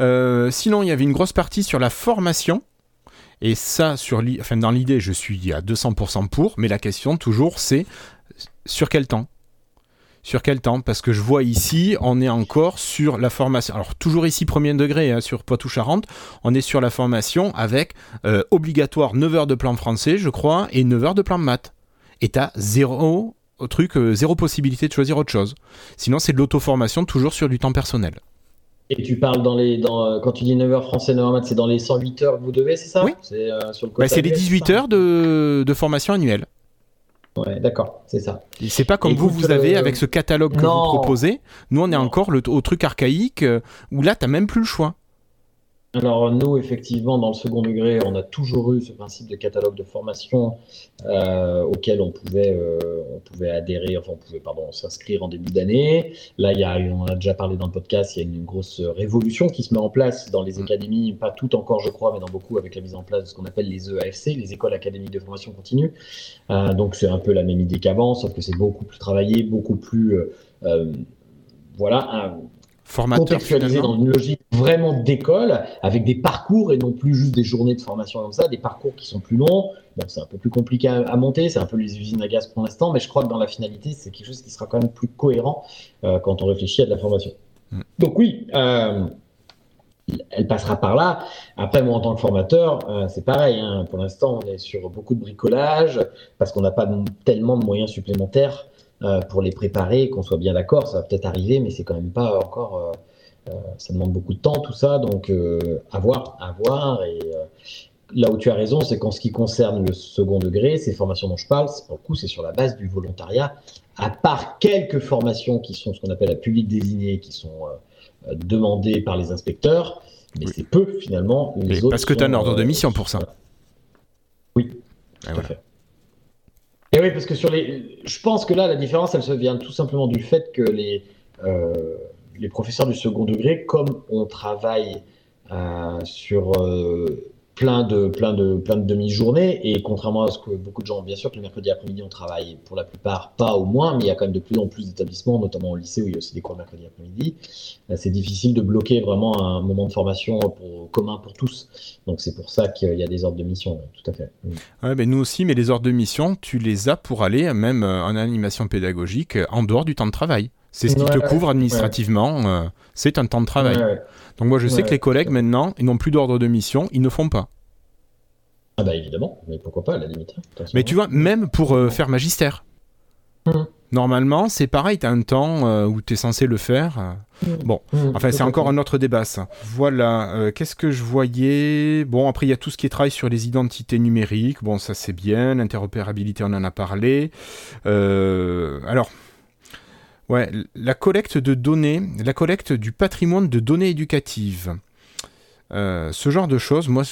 Euh, sinon, il y avait une grosse partie sur la formation. Et ça, sur dans l'idée, je suis à 200% pour, mais la question toujours, c'est sur quel temps? Sur quel temps? Parce que je vois ici, on est encore sur la formation. Alors, toujours ici, premier degré, hein, sur Poitou-Charentes, on est sur la formation avec euh, obligatoire 9 heures de plan français, je crois, et 9 heures de plan maths. Et t'as zéro truc, euh, zéro possibilité de choisir autre chose. Sinon, c'est de l'auto-formation, toujours sur du temps personnel.
Et tu parles dans les, dans, euh, quand tu dis 9 heures français, 9 heures maths, c'est dans les 108 heures que vous devez, c'est ça
Oui.
C'est euh, sur le
Bah, les
annuel,
18
ça
heures de, de formation annuelle.
Ouais, d'accord, c'est ça.
C'est pas comme vous,
Écoute,
vous avez
euh,
avec ce catalogue que
non.
vous proposez. Nous, on est
Non.
encore le, au truc archaïque euh, où là, t'as même plus le choix.
Alors nous, effectivement, dans le second degré, on a toujours eu ce principe de catalogue de formation euh, auquel on pouvait, euh, on pouvait adhérer, enfin on pouvait, pardon, s'inscrire en début d'année. Là, il y a, on en a déjà parlé dans le podcast, il y a une grosse révolution qui se met en place dans les
Mm.
académies, pas toutes encore, je crois, mais dans beaucoup, avec la mise en place de ce qu'on appelle les EAFC, les écoles académiques de formation continue. Euh, donc c'est un peu la même idée qu'avant, sauf que c'est beaucoup plus travaillé, beaucoup plus voilà,
Formateur,
contextualisé
finalement.
dans une logique vraiment d'école, avec des parcours et non plus juste des journées de formation comme ça, des parcours qui sont plus longs. Bon, c'est un peu plus compliqué à, à monter, c'est un peu les usines à gaz pour l'instant, mais je crois que dans la finalité, c'est quelque chose qui sera quand même plus cohérent euh, quand on réfléchit à de la formation.
Mm.
Donc oui, euh, elle passera par là. Après, moi, en tant que formateur, euh, c'est pareil. hein. Pour l'instant, on est sur beaucoup de bricolage parce qu'on n'a pas tellement de moyens supplémentaires euh, pour les préparer, qu'on soit bien d'accord. Ça va peut-être arriver, mais c'est quand même pas encore. euh, euh, ça demande beaucoup de temps, tout ça. Donc, à voir, à voir. Et là où tu as raison, c'est qu'en ce qui concerne le second degré, ces formations dont je parle, pour le coup, c'est sur la base du volontariat. À part quelques formations qui sont ce qu'on appelle à public désigné, qui sont demandées par les inspecteurs, mais
Oui.
c'est peu finalement. Les autres
parce que tu as un ordre de mission pour ça.
Oui,
Et
tout à
voilà.
fait. Oui, parce que je pense que là, la différence, elle se vient tout simplement du fait que les, euh, professeurs du second degré, comme on travaille euh, sur euh, plein de, plein de, plein de demi-journées, et contrairement à ce que beaucoup de gens, bien sûr, que le mercredi après-midi, on travaille pour la plupart, pas au moins, mais il y a quand même de plus en plus d'établissements, notamment au lycée où il y a aussi des cours mercredi après-midi. Euh, C'est difficile de bloquer vraiment un moment de formation commun pour tous. Donc c'est pour ça qu'il y a des ordres de mission, tout à fait.
Ouais, ben nous aussi, mais les ordres de mission, tu les as pour aller même euh, en animation pédagogique en dehors du temps de travail. C'est ce qui te couvre administrativement, euh, c'est un temps de travail.
Ouais.
Donc moi je sais que les collègues maintenant, ils n'ont plus d'ordre de mission, ils ne font pas.
Ah bah évidemment, mais pourquoi pas à la limite. hein.
Mais tu vois, même pour euh, faire magistère.
Mhm.
Normalement, c'est pareil, tu as un temps euh, où tu es censé le faire. euh. Bon,
Mmh,
Enfin, c'est encore un autre débat, ça. Voilà, qu'est-ce que je voyais? Bon, après, il y a tout ce qui est travail sur les identités numériques. Bon, ça, c'est bien. L'interopérabilité, on en a parlé. Alors, ouais, la collecte de données, la collecte du patrimoine de données éducatives. Euh, ce genre de choses, moi,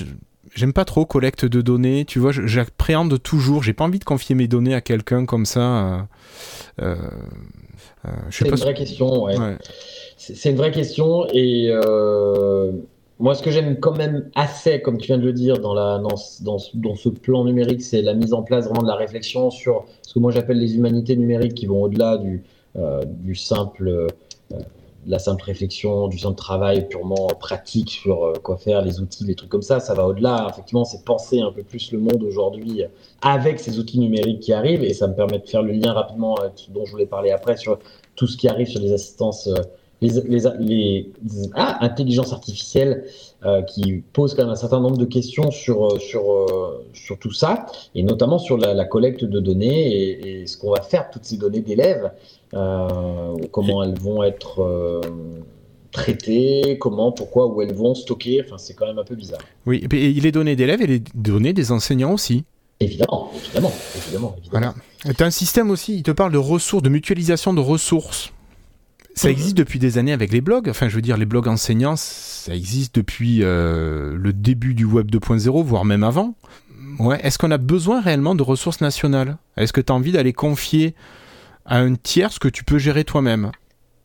j'aime pas trop collecte de données. Tu vois, j'appréhende toujours. J'ai pas envie de confier mes données à quelqu'un comme ça. euh, euh,
C'est une
ce-
vraie question, ouais.
ouais.
C'est une vraie question et moi ce que j'aime quand même assez, comme tu viens de le dire, dans, la, dans, ce- dans, ce- dans ce plan numérique, c'est la mise en place vraiment de la réflexion sur ce que moi j'appelle les humanités numériques qui vont au-delà du, du simple, euh, la simple réflexion, du simple travail purement pratique sur euh, quoi faire, les outils, les trucs comme ça. Ça va au-delà. Effectivement, c'est penser un peu plus le monde aujourd'hui avec ces outils numériques qui arrivent et ça me permet de faire le lien rapidement avec ce dont je voulais parler après sur tout ce qui arrive sur les assistances, euh, les, les, les ah, intelligences artificielles euh, qui posent quand même un certain nombre de questions sur, euh, sur, euh, sur tout ça, et notamment sur la, la collecte de données et, et ce qu'on va faire de toutes ces données d'élèves, euh, comment elles vont être euh, traitées, comment, pourquoi, où elles vont stocker, enfin c'est quand même un peu bizarre.
Oui, et puis, et les données d'élèves et les données des enseignants aussi.
Évidemment, évidemment, évidemment. évidemment.
Voilà. Tu as un système aussi, il te parle de ressources, de mutualisation de ressources. Ça
Mhm.
existe depuis des années avec les blogs. Enfin, je veux dire, les blogs enseignants, ça existe depuis euh, le début du web 2.0, voire même avant. Ouais. Est-ce qu'on a besoin réellement de ressources nationales? Est-ce que tu as envie d'aller confier à un tiers ce que tu peux gérer toi-même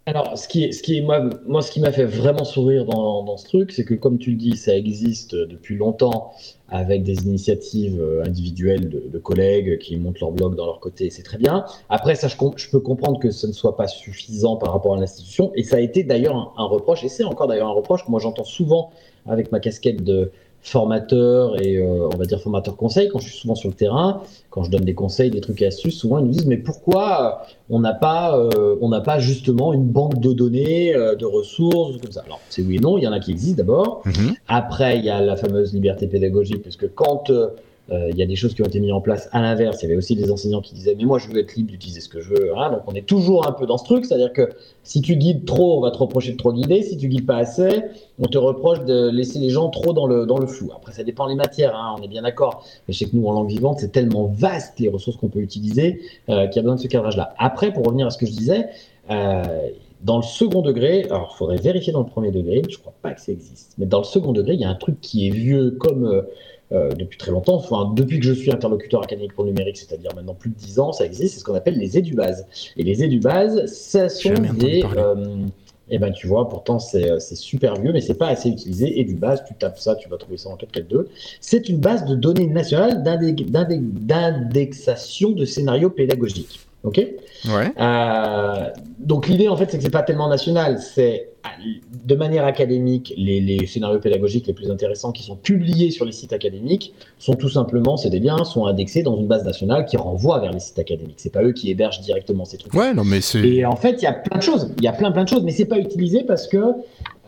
Alors, ce qui ce qui moi, moi, ce qui m'a fait vraiment sourire dans, ce truc, c'est que, comme tu le dis, ça existe depuis longtemps avec des initiatives euh, individuelles de, collègues qui montent leur blog dans leur côté, c'est très bien. Après, ça, je peux comprendre que ce ne soit pas suffisant par rapport à l'institution, et ça a été d'ailleurs un, un reproche, et c'est encore d'ailleurs un reproche que moi j'entends souvent avec ma casquette de formateur et euh, on va dire formateur conseil quand je suis souvent sur le terrain quand je donne des conseils des trucs et astuces souvent ils nous disent mais pourquoi on n'a pas, euh, on n'a pas justement une banque de données, euh, de ressources, comme ça. Alors, c'est oui et non, il y en a qui existent d'abord. Après, il y a la fameuse liberté pédagogique, parce que quand euh, euh, il y a des choses qui ont été mises en place à l'inverse, il y avait aussi des enseignants qui disaient, mais moi, je veux être libre d'utiliser ce que je veux. hein. Donc, on est toujours un peu dans ce truc, c'est-à-dire que si tu guides trop, on va te reprocher de trop guider. Si tu guides pas assez, on te reproche de laisser les gens trop dans le, dans le flou. Après, ça dépend des matières, hein, on est bien d'accord. Mais je sais que nous, en langue vivante, c'est tellement vaste les ressources qu'on peut utiliser euh, qu'il y a besoin de ce cadrage-là. Après, pour revenir à ce que je disais, euh, dans le second degré, alors il faudrait vérifier dans le premier degré, je crois pas que ça existe, mais dans le second degré, il y a un truc qui est vieux comme euh, euh, depuis très longtemps, enfin depuis que je suis interlocuteur académique pour le numérique, c'est-à-dire maintenant plus de 10 ans, ça existe, c'est ce qu'on appelle les édubases. Et les édubases, ça sont des... euh, eh ben tu vois, pourtant c'est c'est super vieux, mais c'est pas assez utilisé. Edubase, tu tapes ça, tu vas trouver ça en 4.4.2. C'est une base de données nationale d'indexation de scénarios pédagogiques. Ok
Ouais.
Euh, donc l'idée en fait c'est que c'est pas tellement national, c'est de manière académique les, les, scénarios pédagogiques les plus intéressants qui sont publiés sur les sites académiques sont tout simplement c'est des liens sont indexés dans une base nationale qui renvoie vers les sites académiques. C'est pas eux qui hébergent directement ces trucs.
Ouais non mais c'est.
Et en fait il y a plein de choses, il y a plein plein de choses, mais c'est pas utilisé parce que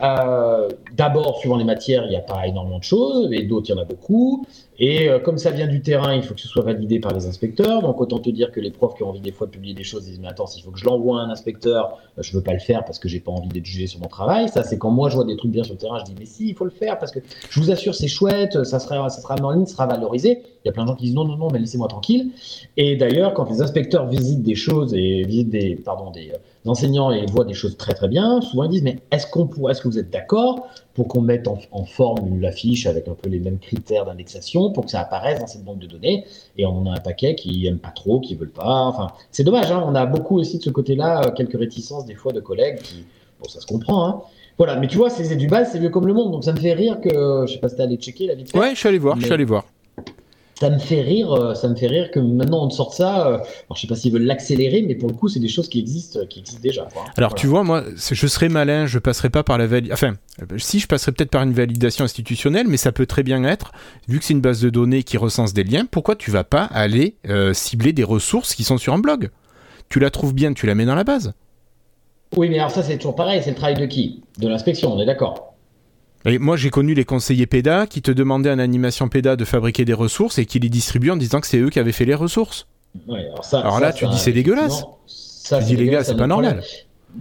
euh, d'abord suivant les matières il n'y a pas énormément de choses et d'autres il y en a beaucoup. Et euh, comme ça vient du terrain, il faut que ce soit validé par les inspecteurs. Donc autant te dire que les profs qui ont envie des fois de publier des choses disent mais attends, s'il faut que je l'envoie à un inspecteur, euh, je veux pas le faire parce que j'ai pas envie d'être jugé sur mon travail. Ça c'est quand moi je vois des trucs bien sur le terrain, je dis mais si, il faut le faire parce que je vous assure c'est chouette, ça sera ça sera en ligne, ça sera valorisé. Il y a plein de gens qui disent non non non mais laissez-moi tranquille. Et d'ailleurs quand les inspecteurs visitent des choses et visitent des pardon des, euh, enseignants et voient des choses très très bien, souvent ils disent mais est-ce qu'on est-ce que vous êtes d'accord pour qu'on mette en, en forme une affiche avec un peu les mêmes critères d'indexation pour que ça apparaisse dans cette banque de données et on en a un paquet qui aiment pas trop, qui veulent pas. Enfin, c'est dommage. Hein, on a beaucoup aussi de ce côté-là euh, quelques réticences des fois de collègues qui, bon, ça se comprend. Hein. Voilà, mais tu vois, c'est du base, c'est vieux comme le monde, donc ça me fait rire que je sais pas si t'es allé checker la vite fait.
Ouais, je suis allé voir,
Mais-
je suis allé voir.
Ça me fait rire, euh, ça me fait rire que maintenant on te sorte ça. euh, alors je sais pas s'ils veulent l'accélérer, mais pour le coup, c'est des choses qui existent, qui existent déjà. quoi.
Alors
Voilà.
tu vois, moi, je serais malin, je passerai pas par la validation. Enfin, euh, si je passerai peut-être par une validation institutionnelle, mais ça peut très bien être, vu que c'est une base de données qui recense des liens, pourquoi tu vas pas aller euh, cibler des ressources qui sont sur un blog? Tu la trouves bien, tu la mets dans la base.
Oui, mais alors ça c'est toujours pareil, c'est le travail de qui? De l'inspection, on est d'accord.
Et moi, j'ai connu les conseillers PEDA qui te demandaient en animation PEDA de fabriquer des ressources et qui les distribuent en disant que c'est eux qui avaient fait les ressources.
Ouais, alors ça,
Alors
ça,
là, tu dis c'est dégueulasse.
ça,
Tu dis les gars, c'est pas normal.
problème.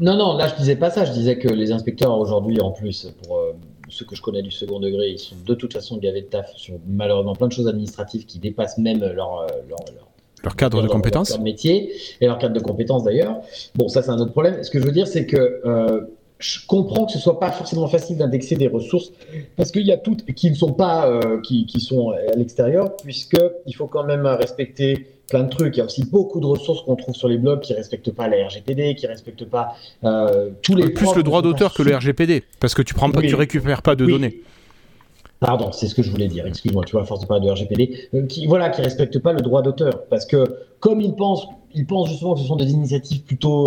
Non, non, là je disais pas ça, je disais que les inspecteurs aujourd'hui en plus, pour euh, ceux que je connais du second degré, ils sont de toute façon gavés de taf sur malheureusement plein de choses administratives qui dépassent même leur, euh, leur, leur,
Leur cadre de compétences.
leur métier et leur cadre de compétences d'ailleurs. Bon, ça c'est un autre problème. Ce que je veux dire, c'est que euh, je comprends que ce soit pas forcément facile d'indexer des ressources parce qu'il y a toutes qui ne sont pas euh, qui, qui sont à l'extérieur, puisque il faut quand même respecter plein de trucs. Il y a aussi beaucoup de ressources qu'on trouve sur les blogs qui respectent pas la RGPD, qui respectent pas euh, tous les
Plus le droit d'auteur que le RGPD, parce que tu prends pas,
Oui.
tu récupères pas de
Oui.
données.
Pardon, c'est ce que je voulais dire. Excuse-moi, tu vois, à force de parler de RGPD, euh, qui voilà, qui respectent pas le droit d'auteur, parce que comme ils pensent, ils pensent justement que ce sont des initiatives plutôt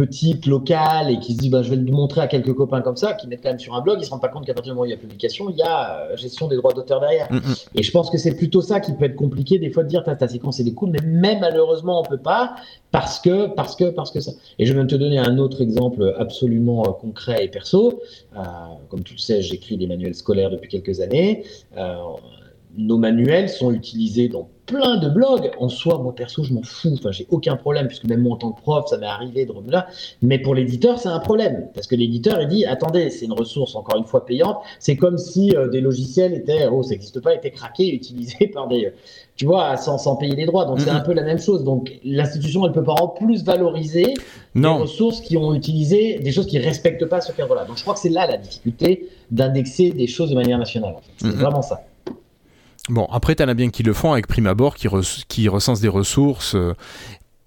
petites, locales, et qui se disent, bah, je vais le montrer à quelques copains comme ça, qui mettent quand même sur un blog, ils se rendent pas compte qu'à partir du moment où il y a publication, il y a euh, gestion des droits d'auteur derrière.
Mm, mm.
Et je pense que c'est plutôt ça qui peut être compliqué des fois de dire, ta, séquence c'est des coups, mais même malheureusement on peut pas parce que, parce que, parce que ça. Et je vais même te donner un autre exemple absolument euh, concret et perso. Euh, comme tu le sais, j'écris des manuels scolaires depuis quelques années. Euh, nos manuels sont utilisés dans plein de blogs. En soi, moi perso, je m'en fous. Enfin, j'ai aucun problème puisque même moi en tant que prof, ça m'est arrivé de revenir là. Mais pour l'éditeur, c'est un problème parce que l'éditeur, il dit attendez, c'est une ressource encore une fois payante. C'est comme si euh, des logiciels étaient, oh, ça n'existe pas, étaient craqués et utilisés par des, euh, tu vois, sans, sans payer les droits. Donc c'est
Mhm.
un peu la même chose. Donc l'institution, elle peut pas en plus valoriser des
Non,
ressources qui ont utilisé des choses qui respectent pas ce cadre-là. Donc je crois que c'est là la difficulté d'indexer des choses de manière nationale. en fait. C'est
Mhm.
vraiment ça.
Bon, après, t'en as bien qui le font avec prime abord, qui, re- qui recensent des ressources. euh,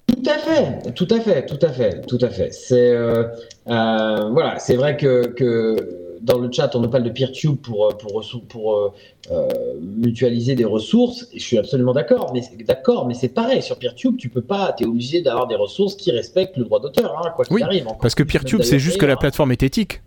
Tout à fait, tout à fait, tout à fait, tout à fait. C'est euh, euh, voilà, c'est vrai que, que dans le chat on nous parle de PeerTube pour pour mutualiser des ressources. Et je suis absolument d'accord, mais c'est- d'accord, mais c'est pareil sur PeerTube, tu peux pas, tu es obligé d'avoir des ressources qui respectent le droit d'auteur, hein, quoi qu'il
Oui,
arrive.
Parce que PeerTube, c'est juste que la
hein.
plateforme est éthique.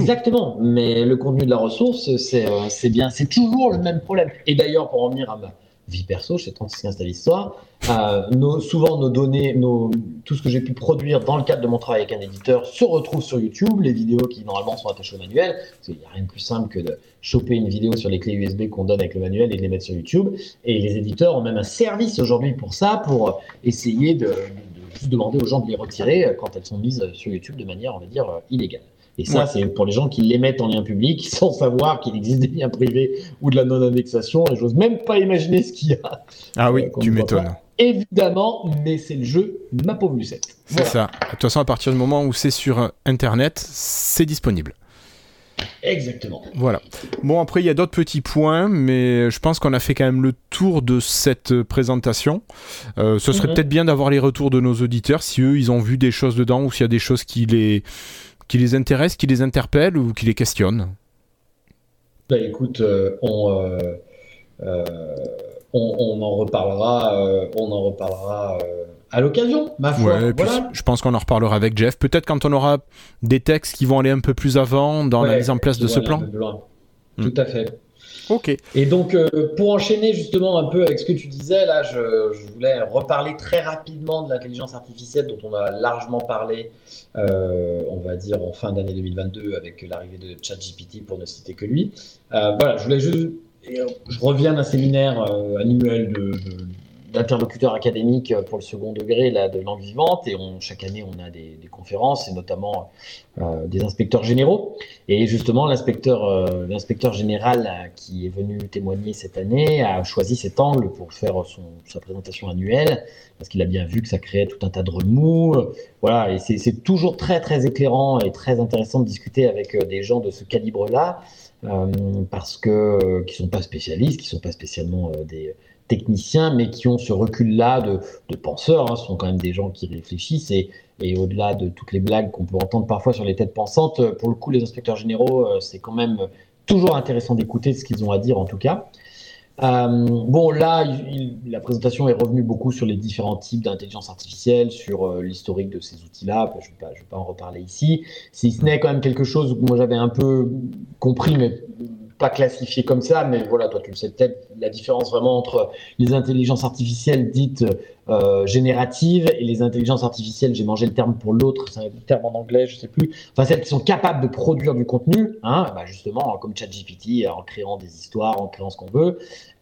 Exactement, mais le contenu de la ressource, c'est euh, c'est bien, c'est toujours le même problème. Et d'ailleurs, pour en venir à ma vie perso, je sais 36 15 l'histoire, euh, souvent nos données, nos, tout ce que j'ai pu produire dans le cadre de mon travail avec un éditeur se retrouve sur YouTube, les vidéos qui normalement sont attachées au manuel, parce qu'il n'y a rien de plus simple que de choper une vidéo sur les clés USB qu'on donne avec le manuel et de les mettre sur YouTube. Et les éditeurs ont même un service aujourd'hui pour ça, pour essayer de, de- de demander aux gens de les retirer euh, quand elles sont mises sur YouTube de manière, on va dire, euh, illégale. Et ça,
Ouais.
c'est pour les gens qui les mettent en lien public sans savoir qu'il existe des liens privés ou de la non-indexation. Et j'ose même pas imaginer ce qu'il y a,
Ah oui,
Euh,
tu m'étonnes.
évidemment, mais c'est le jeu, ma pauvre Lucette.
C'est ça. De toute façon, à partir du moment où c'est sur Internet, c'est disponible.
Exactement.
Voilà. Bon, après, il y a d'autres petits points, mais je pense qu'on a fait quand même le tour de cette présentation. Euh, ce serait
Mhm.
peut-être bien d'avoir les retours de nos auditeurs, si eux, ils ont vu des choses dedans, ou s'il y a des choses qui les, qui les intéressent, qui les interpellent, ou qui les questionnent.
Bah écoute, euh, on, euh, euh, on, on en reparlera, on en reparlera à l'occasion, ma foi.
Ouais,
voilà.
je pense qu'on en reparlera avec Jeff. Peut-être quand on aura des textes qui vont aller un peu plus avant dans la mise en place de ce plan. Hmm.
Tout à fait.
Ok.
Et donc, euh, pour enchaîner justement un peu avec ce que tu disais, là, je, voulais reparler très rapidement de l'intelligence artificielle dont on a largement parlé, euh, on va dire, en fin d'année 2022 avec l'arrivée de ChatGPT, pour ne citer que lui. Euh, voilà, je voulais juste. Je reviens d'un séminaire annuel de- d'interlocuteurs académiques pour le second degré de langue vivante et chaque année on a des, conférences et notamment euh, des inspecteurs généraux et justement, l'inspecteur, euh, général euh, qui est venu témoigner cette année a choisi cet angle pour faire sa présentation annuelle, parce qu'il a bien vu que ça créait tout un tas de remous. euh, Voilà, et c'est, toujours très très éclairant et très intéressant de discuter avec euh, des gens de ce calibre-là, euh, parce que euh, qui sont pas spécialistes, qui sont pas spécialement euh, des techniciens, mais qui ont ce recul-là de, penseurs. hein. Ce sont quand même des gens qui réfléchissent et, au-delà de toutes les blagues qu'on peut entendre parfois sur les têtes pensantes, euh, pour le coup, les inspecteurs généraux, euh, c'est quand même toujours intéressant d'écouter ce qu'ils ont à dire, en tout cas. Euh, bon, là, la présentation est revenue beaucoup sur les différents types d'intelligence artificielle, sur euh, l'historique de ces outils-là. Je ne vais, vais pas en reparler ici. Si ce n'est quand même quelque chose que moi j'avais un peu compris, mais pas classifié comme ça. Mais voilà, toi tu le sais peut-être, la différence vraiment entre les intelligences artificielles dites euh, génératives et les intelligences artificielles, j'ai mangé le terme pour l'autre, c'est un terme en anglais, je sais plus, enfin celles qui sont capables de produire du contenu, hein, bah justement comme ChatGPT, en créant des histoires, en créant ce qu'on veut,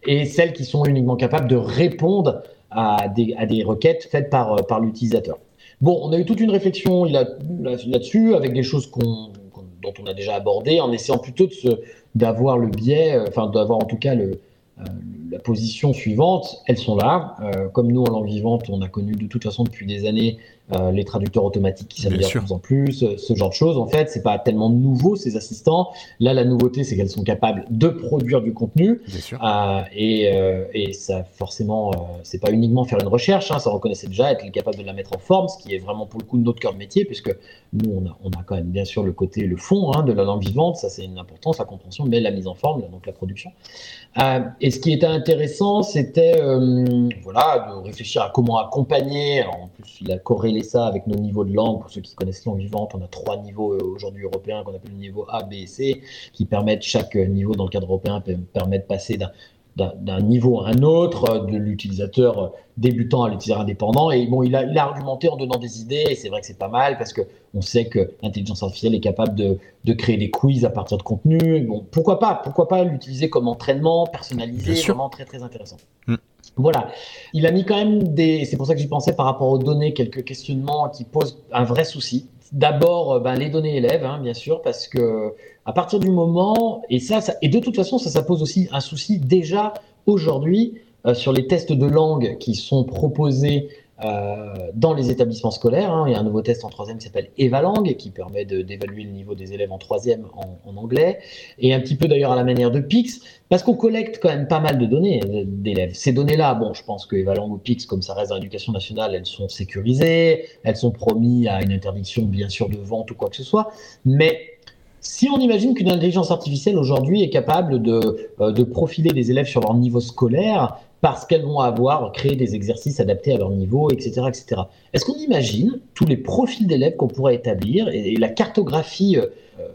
et celles qui sont uniquement capables de répondre à des, à des requêtes faites par, euh, par l'utilisateur. Bon, on a eu toute une réflexion là- là- là-dessus, avec des choses qu'on- dont on a déjà abordé, en essayant plutôt d'avoir le biais, euh, enfin d'avoir en tout cas euh, la position suivante, elles sont là. Euh, comme nous, en langue vivante, on a connu de toute façon depuis des années euh, les traducteurs automatiques qui s'améliorent de plus en plus, euh, ce genre de choses. En fait, c'est pas tellement nouveau ces assistants. Là, la nouveauté, c'est qu'elles sont capables de produire du contenu.
Bien sûr.
Euh, et, euh, et ça, forcément, c'est pas uniquement faire une recherche, hein, ça reconnaissait déjà être capable de la mettre en forme, ce qui est vraiment pour le coup notre cœur de métier, puisque nous, on a, on a quand même bien sûr le côté, le fond hein, de la langue vivante, ça c'est une importance, la compréhension, mais la mise en forme, donc la production. Et ce qui était intéressant, c'était voilà, de réfléchir à comment accompagner. Alors, en plus, il a corrélé ça avec nos niveaux de langue. Pour ceux qui connaissent langue vivante, on a trois niveaux euh, aujourd'hui européens qu'on appelle le niveau A, B et C, qui permettent chaque euh, niveau dans le cadre européen per- permet de passer d'un d'un- niveau à un autre, euh, de l'utilisateur débutant à l'utilisateur indépendant. Et bon, il a, il a argumenté en donnant des idées, et c'est vrai que c'est pas mal parce que on sait que l'intelligence artificielle est capable de, de créer des quiz à partir de contenu. Bon, pourquoi pas? Pourquoi pas l'utiliser comme entraînement personnalisé, vraiment très très intéressant.
Mm.
Voilà. Il a mis quand même des. C'est pour ça que j'y pensais par rapport aux données, quelques questionnements qui posent un vrai souci. D'abord, euh, ben, les données élèves, hein, bien sûr, parce que à partir du moment et ça, ça et de toute façon, ça, ça pose aussi un souci déjà aujourd'hui euh, sur les tests de langue qui sont proposés dans les établissements scolaires. hein. Il y a un nouveau test en troisième qui s'appelle Evalang qui permet d'évaluer le niveau des élèves en troisième en, en anglais et un petit peu d'ailleurs à la manière de Pix parce qu'on collecte quand même pas mal de données euh, d'élèves. Ces données-là, bon, je pense que Evalang ou Pix, comme ça reste dans l'éducation nationale, elles sont sécurisées, elles sont promises à une interdiction bien sûr de vente ou quoi que ce soit, mais si on imagine qu'une intelligence artificielle aujourd'hui est capable de, euh, de profiler des élèves sur leur niveau scolaire parce qu'elles vont avoir créé des exercices adaptés à leur niveau, etc. etc. Est-ce qu'on imagine tous les profils d'élèves qu'on pourrait établir et, la cartographie euh, euh,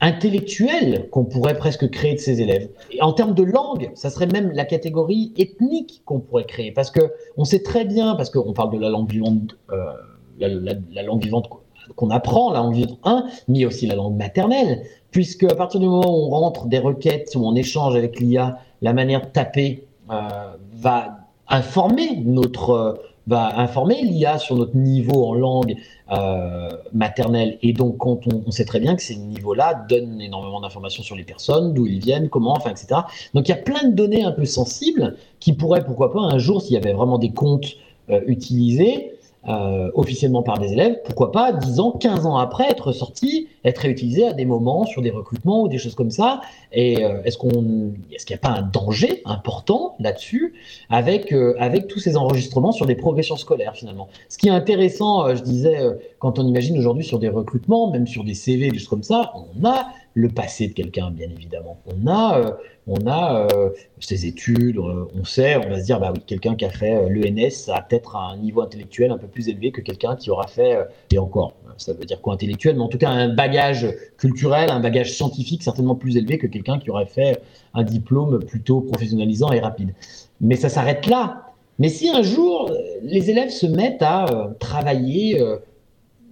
intellectuelle qu'on pourrait presque créer de ces élèves? Et en termes de langue, ça serait même la catégorie ethnique qu'on pourrait créer parce que on sait très bien, parce qu'on parle de la langue vivante, euh, la langue vivante qu'on apprend, la langue vivante 1, mais aussi la langue maternelle, puisque à partir du moment où on rentre des requêtes, où on échange avec l'IA, la manière de taper euh, va informer notre euh, va l'IA sur notre niveau en langue euh, maternelle et donc quand on, on sait très bien que ces niveaux-là donnent énormément d'informations sur les personnes, d'où ils viennent, comment, enfin etc. Donc il y a plein de données un peu sensibles qui pourraient pourquoi pas un jour s'il y avait vraiment des comptes euh, utilisés euh, officiellement par des élèves, pourquoi pas 10 ans, 15 ans après être sorti, être réutilisé à des moments sur des recrutements ou des choses comme ça. Et euh, est-ce qu'on, est-ce qu'il n'y a pas un danger important là-dessus avec euh, avec tous ces enregistrements sur des progressions scolaires finalement? Ce qui est intéressant, je disais, quand on imagine aujourd'hui sur des recrutements, même sur des CV, des choses comme ça, on a le passé de quelqu'un, bien évidemment. On a, euh, on a euh, ses études, euh, on sait, on va se dire, bah oui, quelqu'un qui a fait l'ENS a peut-être un niveau intellectuel un peu plus élevé que quelqu'un qui aura fait, et encore, ça veut dire quoi intellectuel, mais en tout cas un bagage culturel, un bagage scientifique certainement plus élevé que quelqu'un qui aurait fait un diplôme plutôt professionnalisant et rapide. Mais ça s'arrête là. Mais si un jour les élèves se mettent à travailler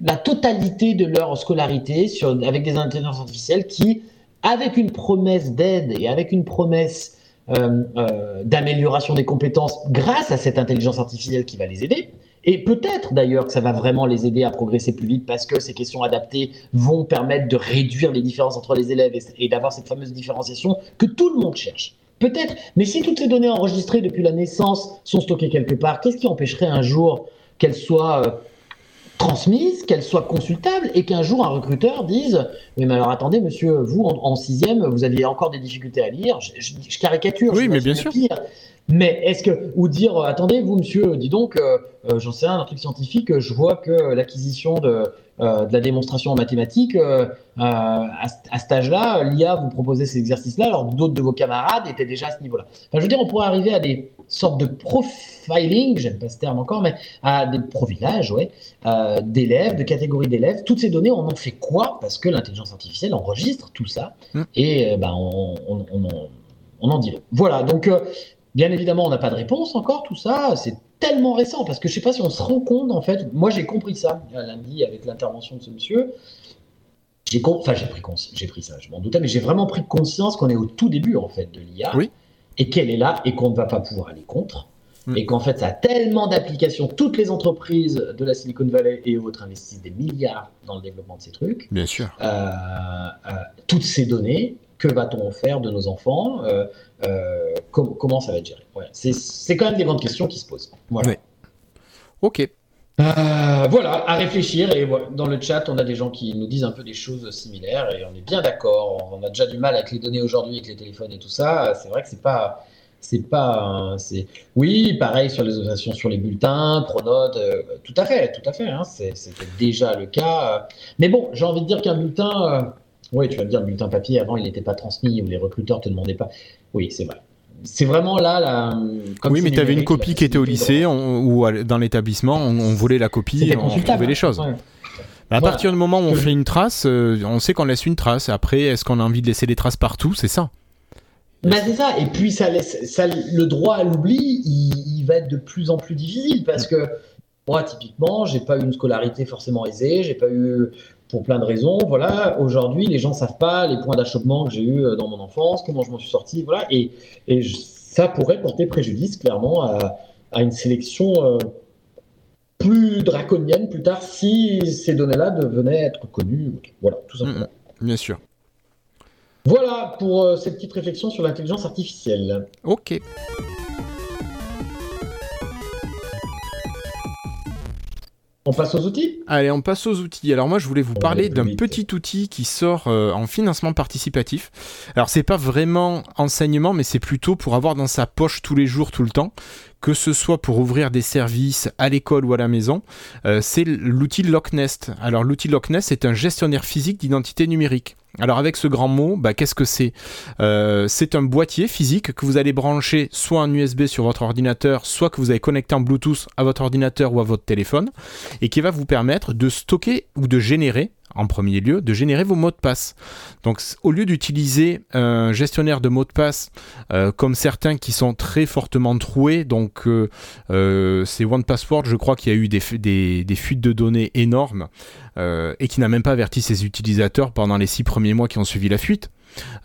la totalité de leur scolarité avec des intelligences artificielles qui, avec une promesse d'aide et avec une promesse euh, euh, d'amélioration des compétences grâce à cette intelligence artificielle qui va les aider, et peut-être d'ailleurs que ça va vraiment les aider à progresser plus vite parce que ces questions adaptées vont permettre de réduire les différences entre les élèves et, d'avoir cette fameuse différenciation que tout le monde cherche. Peut-être, mais si toutes ces données enregistrées depuis la naissance sont stockées quelque part, qu'est-ce qui empêcherait un jour qu'elles soient euh, transmise, qu'elle soit consultable et qu'un jour un recruteur dise Mais, mais alors attendez, monsieur, vous en, sixième, vous aviez encore des difficultés à lire. Je, caricature.
Oui, mais bien sûr.
Mais est-ce que, ou dire, euh, attendez, vous, monsieur, dis donc, euh, euh, j'en sais un, un truc scientifique, je vois que l'acquisition de, de, la démonstration en mathématiques, à, à, cet âge-là, l'IA vous proposait ces exercices-là, alors d'autres de vos camarades étaient déjà à ce niveau-là. Enfin, je veux dire, on pourrait arriver à des sortes de profiling, j'aime pas ce terme encore, mais à des profilages, ouais, d'élèves, de catégories d'élèves. Toutes ces données, on en fait quoi? Parce que l'intelligence artificielle enregistre tout ça, mmh. et ben, on, on, on, on en dit Voilà, donc Bien évidemment, on n'a pas de réponse encore, tout ça, c'est tellement récent, parce que je ne sais pas si on se rend compte, en fait, moi j'ai compris ça lundi avec l'intervention de ce monsieur, j'ai enfin j'ai pris, j'ai pris ça, je m'en doutais, mais j'ai vraiment pris conscience qu'on est au tout début, en fait, de l'IA, et qu'elle est là, et qu'on ne va pas pouvoir aller contre, mm. et qu'en fait ça a tellement d'applications, toutes les entreprises de la Silicon Valley et autres investissent des milliards dans le développement de ces trucs.
Bien sûr.
Euh, euh, toutes ces données, que va-t-on faire de nos enfants euh, Comment ça va être géré? C'est quand même des grandes questions qui se posent. Voilà.
Ok.
Euh, voilà, à réfléchir. Et dans le chat, on a des gens qui nous disent un peu des choses similaires et on est bien d'accord. On a déjà du mal avec les données aujourd'hui, avec les téléphones et tout ça. C'est vrai que c'est pas. C'est pas. C'est oui, pareil sur les observations sur les bulletins, Pronote, tout à fait, tout à fait. Hein, C'était déjà le cas. Mais bon, j'ai envie de dire qu'un bulletin oui, tu vas me dire, le bulletin papier, avant, il n'était pas transmis, ou les recruteurs ne te demandaient pas. Oui, c'est vrai. C'est vraiment là, la,
oui, mais tu avais une copie qui était au lycée ou dans l'établissement, on, volait la copie, on trouvait les choses. À partir du moment où on fait une trace, euh, on sait qu'on laisse une trace. Après, est-ce qu'on a envie de laisser des traces partout? C'est ça.
Bah c'est ça. Et puis, ça laisse, ça, le droit à l'oubli, il, il, va être de plus en plus difficile parce que moi, typiquement, j'ai pas eu une scolarité forcément aisée, j'ai pas eu pour plein de raisons. Voilà, aujourd'hui, les gens savent pas les points d'achoppement que j'ai eu euh, dans mon enfance, comment je m'en suis sorti, voilà, et, et ça pourrait porter préjudice clairement à, à une sélection euh, plus draconienne plus tard si ces données-là devenaient être connues. Voilà, tout simplement.
Mmh, bien sûr.
Voilà pour euh, cette petite réflexion sur l'intelligence artificielle.
Ok.
On passe aux outils?
Allez, on passe aux outils. Alors moi, je voulais vous parler d'un petit outil qui sort euh, en financement participatif. Alors c'est pas vraiment enseignement, mais c'est plutôt pour avoir dans sa poche tous les jours, tout le temps, que ce soit pour ouvrir des services à l'école ou à la maison. Euh, c'est l'outil Locknest. Alors l'outil Locknest est un gestionnaire physique d'identité numérique. Alors avec ce grand mot, bah, qu'est-ce que c'est? Euh, C'est un boîtier physique que vous allez brancher soit en USB sur votre ordinateur, soit que vous allez connecter en Bluetooth à votre ordinateur ou à votre téléphone, et qui va vous permettre de stocker ou de générer en premier lieu, de générer vos mots de passe. Donc au lieu d'utiliser un gestionnaire de mots de passe euh, comme certains qui sont très fortement troués, donc euh, euh, c'est One Password, je crois qu'il y a eu des, fuites de données énormes et qui n'a même pas averti ses utilisateurs pendant les six premiers mois qui ont suivi la fuite.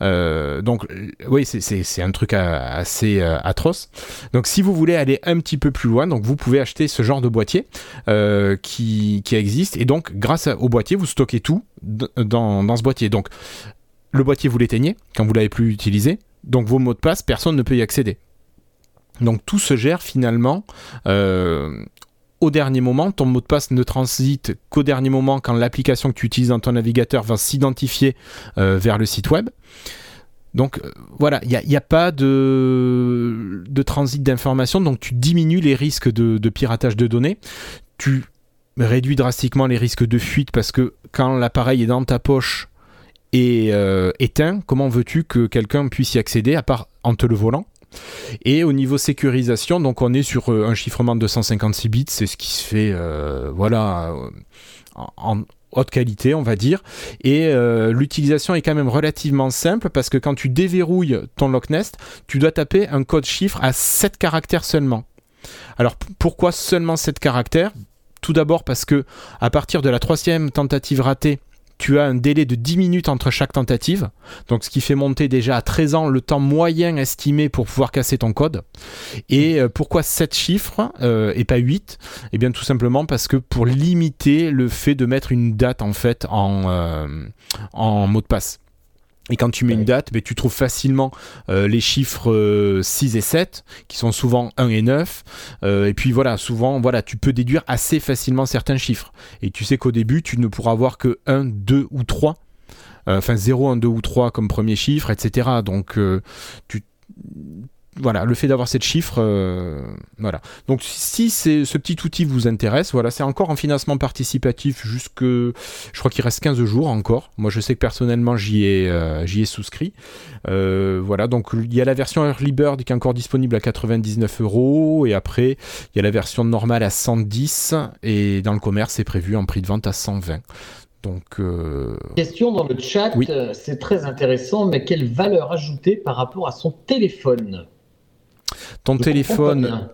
Euh, donc, oui, c'est un truc assez euh, atroce. Donc, si vous voulez aller un petit peu plus loin, donc vous pouvez acheter ce genre de boîtier euh, qui, existe. Et donc, grâce au boîtier, vous stockez tout dans, ce boîtier. Donc, le boîtier, vous l'éteignez quand vous l'avez plus utilisé. Donc, vos mots de passe, personne ne peut y accéder. Donc tout se gère finalement au dernier moment. Ton mot de passe ne transite qu'au dernier moment quand l'application que tu utilises dans ton navigateur va s'identifier euh, vers le site web. Donc euh, voilà, il n'y a, pas de, transit d'informations, donc tu diminues les risques de, piratage de données. Tu réduis drastiquement les risques de fuite parce que quand l'appareil est dans ta poche, est euh, éteint, comment veux-tu que quelqu'un puisse y accéder à part en te le volant? Et au niveau sécurisation, donc on est sur euh, un chiffrement de 256 bits, c'est ce qui se fait, euh, voilà, euh, en, haute qualité, on va dire. Et l'utilisation est quand même relativement simple parce que quand tu déverrouilles ton Locknest, tu dois taper un code chiffre à 7 caractères seulement. Alors pourquoi seulement 7 caractères? Tout d'abord parce que à partir de la troisième tentative ratée, tu as un délai de 10 minutes entre chaque tentative, donc ce qui fait monter déjà à 13 ans le temps moyen estimé pour pouvoir casser ton code. Et euh, pourquoi 7 chiffres euh, et pas 8 Eh bien tout simplement parce que pour limiter le fait de mettre une date en fait en, euh, en mot de passe. Et quand tu mets une date, ben, tu trouves facilement euh, les chiffres euh, 6 et 7, qui sont souvent 1 et 9. Euh, et puis voilà, souvent, voilà, tu peux déduire assez facilement certains chiffres. Et tu sais qu'au début, tu ne pourras avoir que 1, 2 ou 3. Euh, Enfin, 0, 1, 2 ou 3 comme premier chiffre, etc. Donc, euh, tu... Voilà, le fait d'avoir ces chiffres, euh, voilà. Donc, si c'est- ce petit outil vous intéresse, voilà, c'est encore en financement participatif jusque, je crois qu'il reste 15 jours encore. Moi, je sais que personnellement, j'y ai, euh, j'y ai souscrit. Euh, voilà, donc il y a la version Early Bird qui est encore disponible à 99 euros, et après, il y a la version normale à 110, et dans le commerce, c'est prévu en prix de vente à 120. Donc, euh,
Question dans le chat,
Oui.
c'est très intéressant, mais quelle valeur ajoutée par rapport à son téléphone?
Ton
Je
téléphone.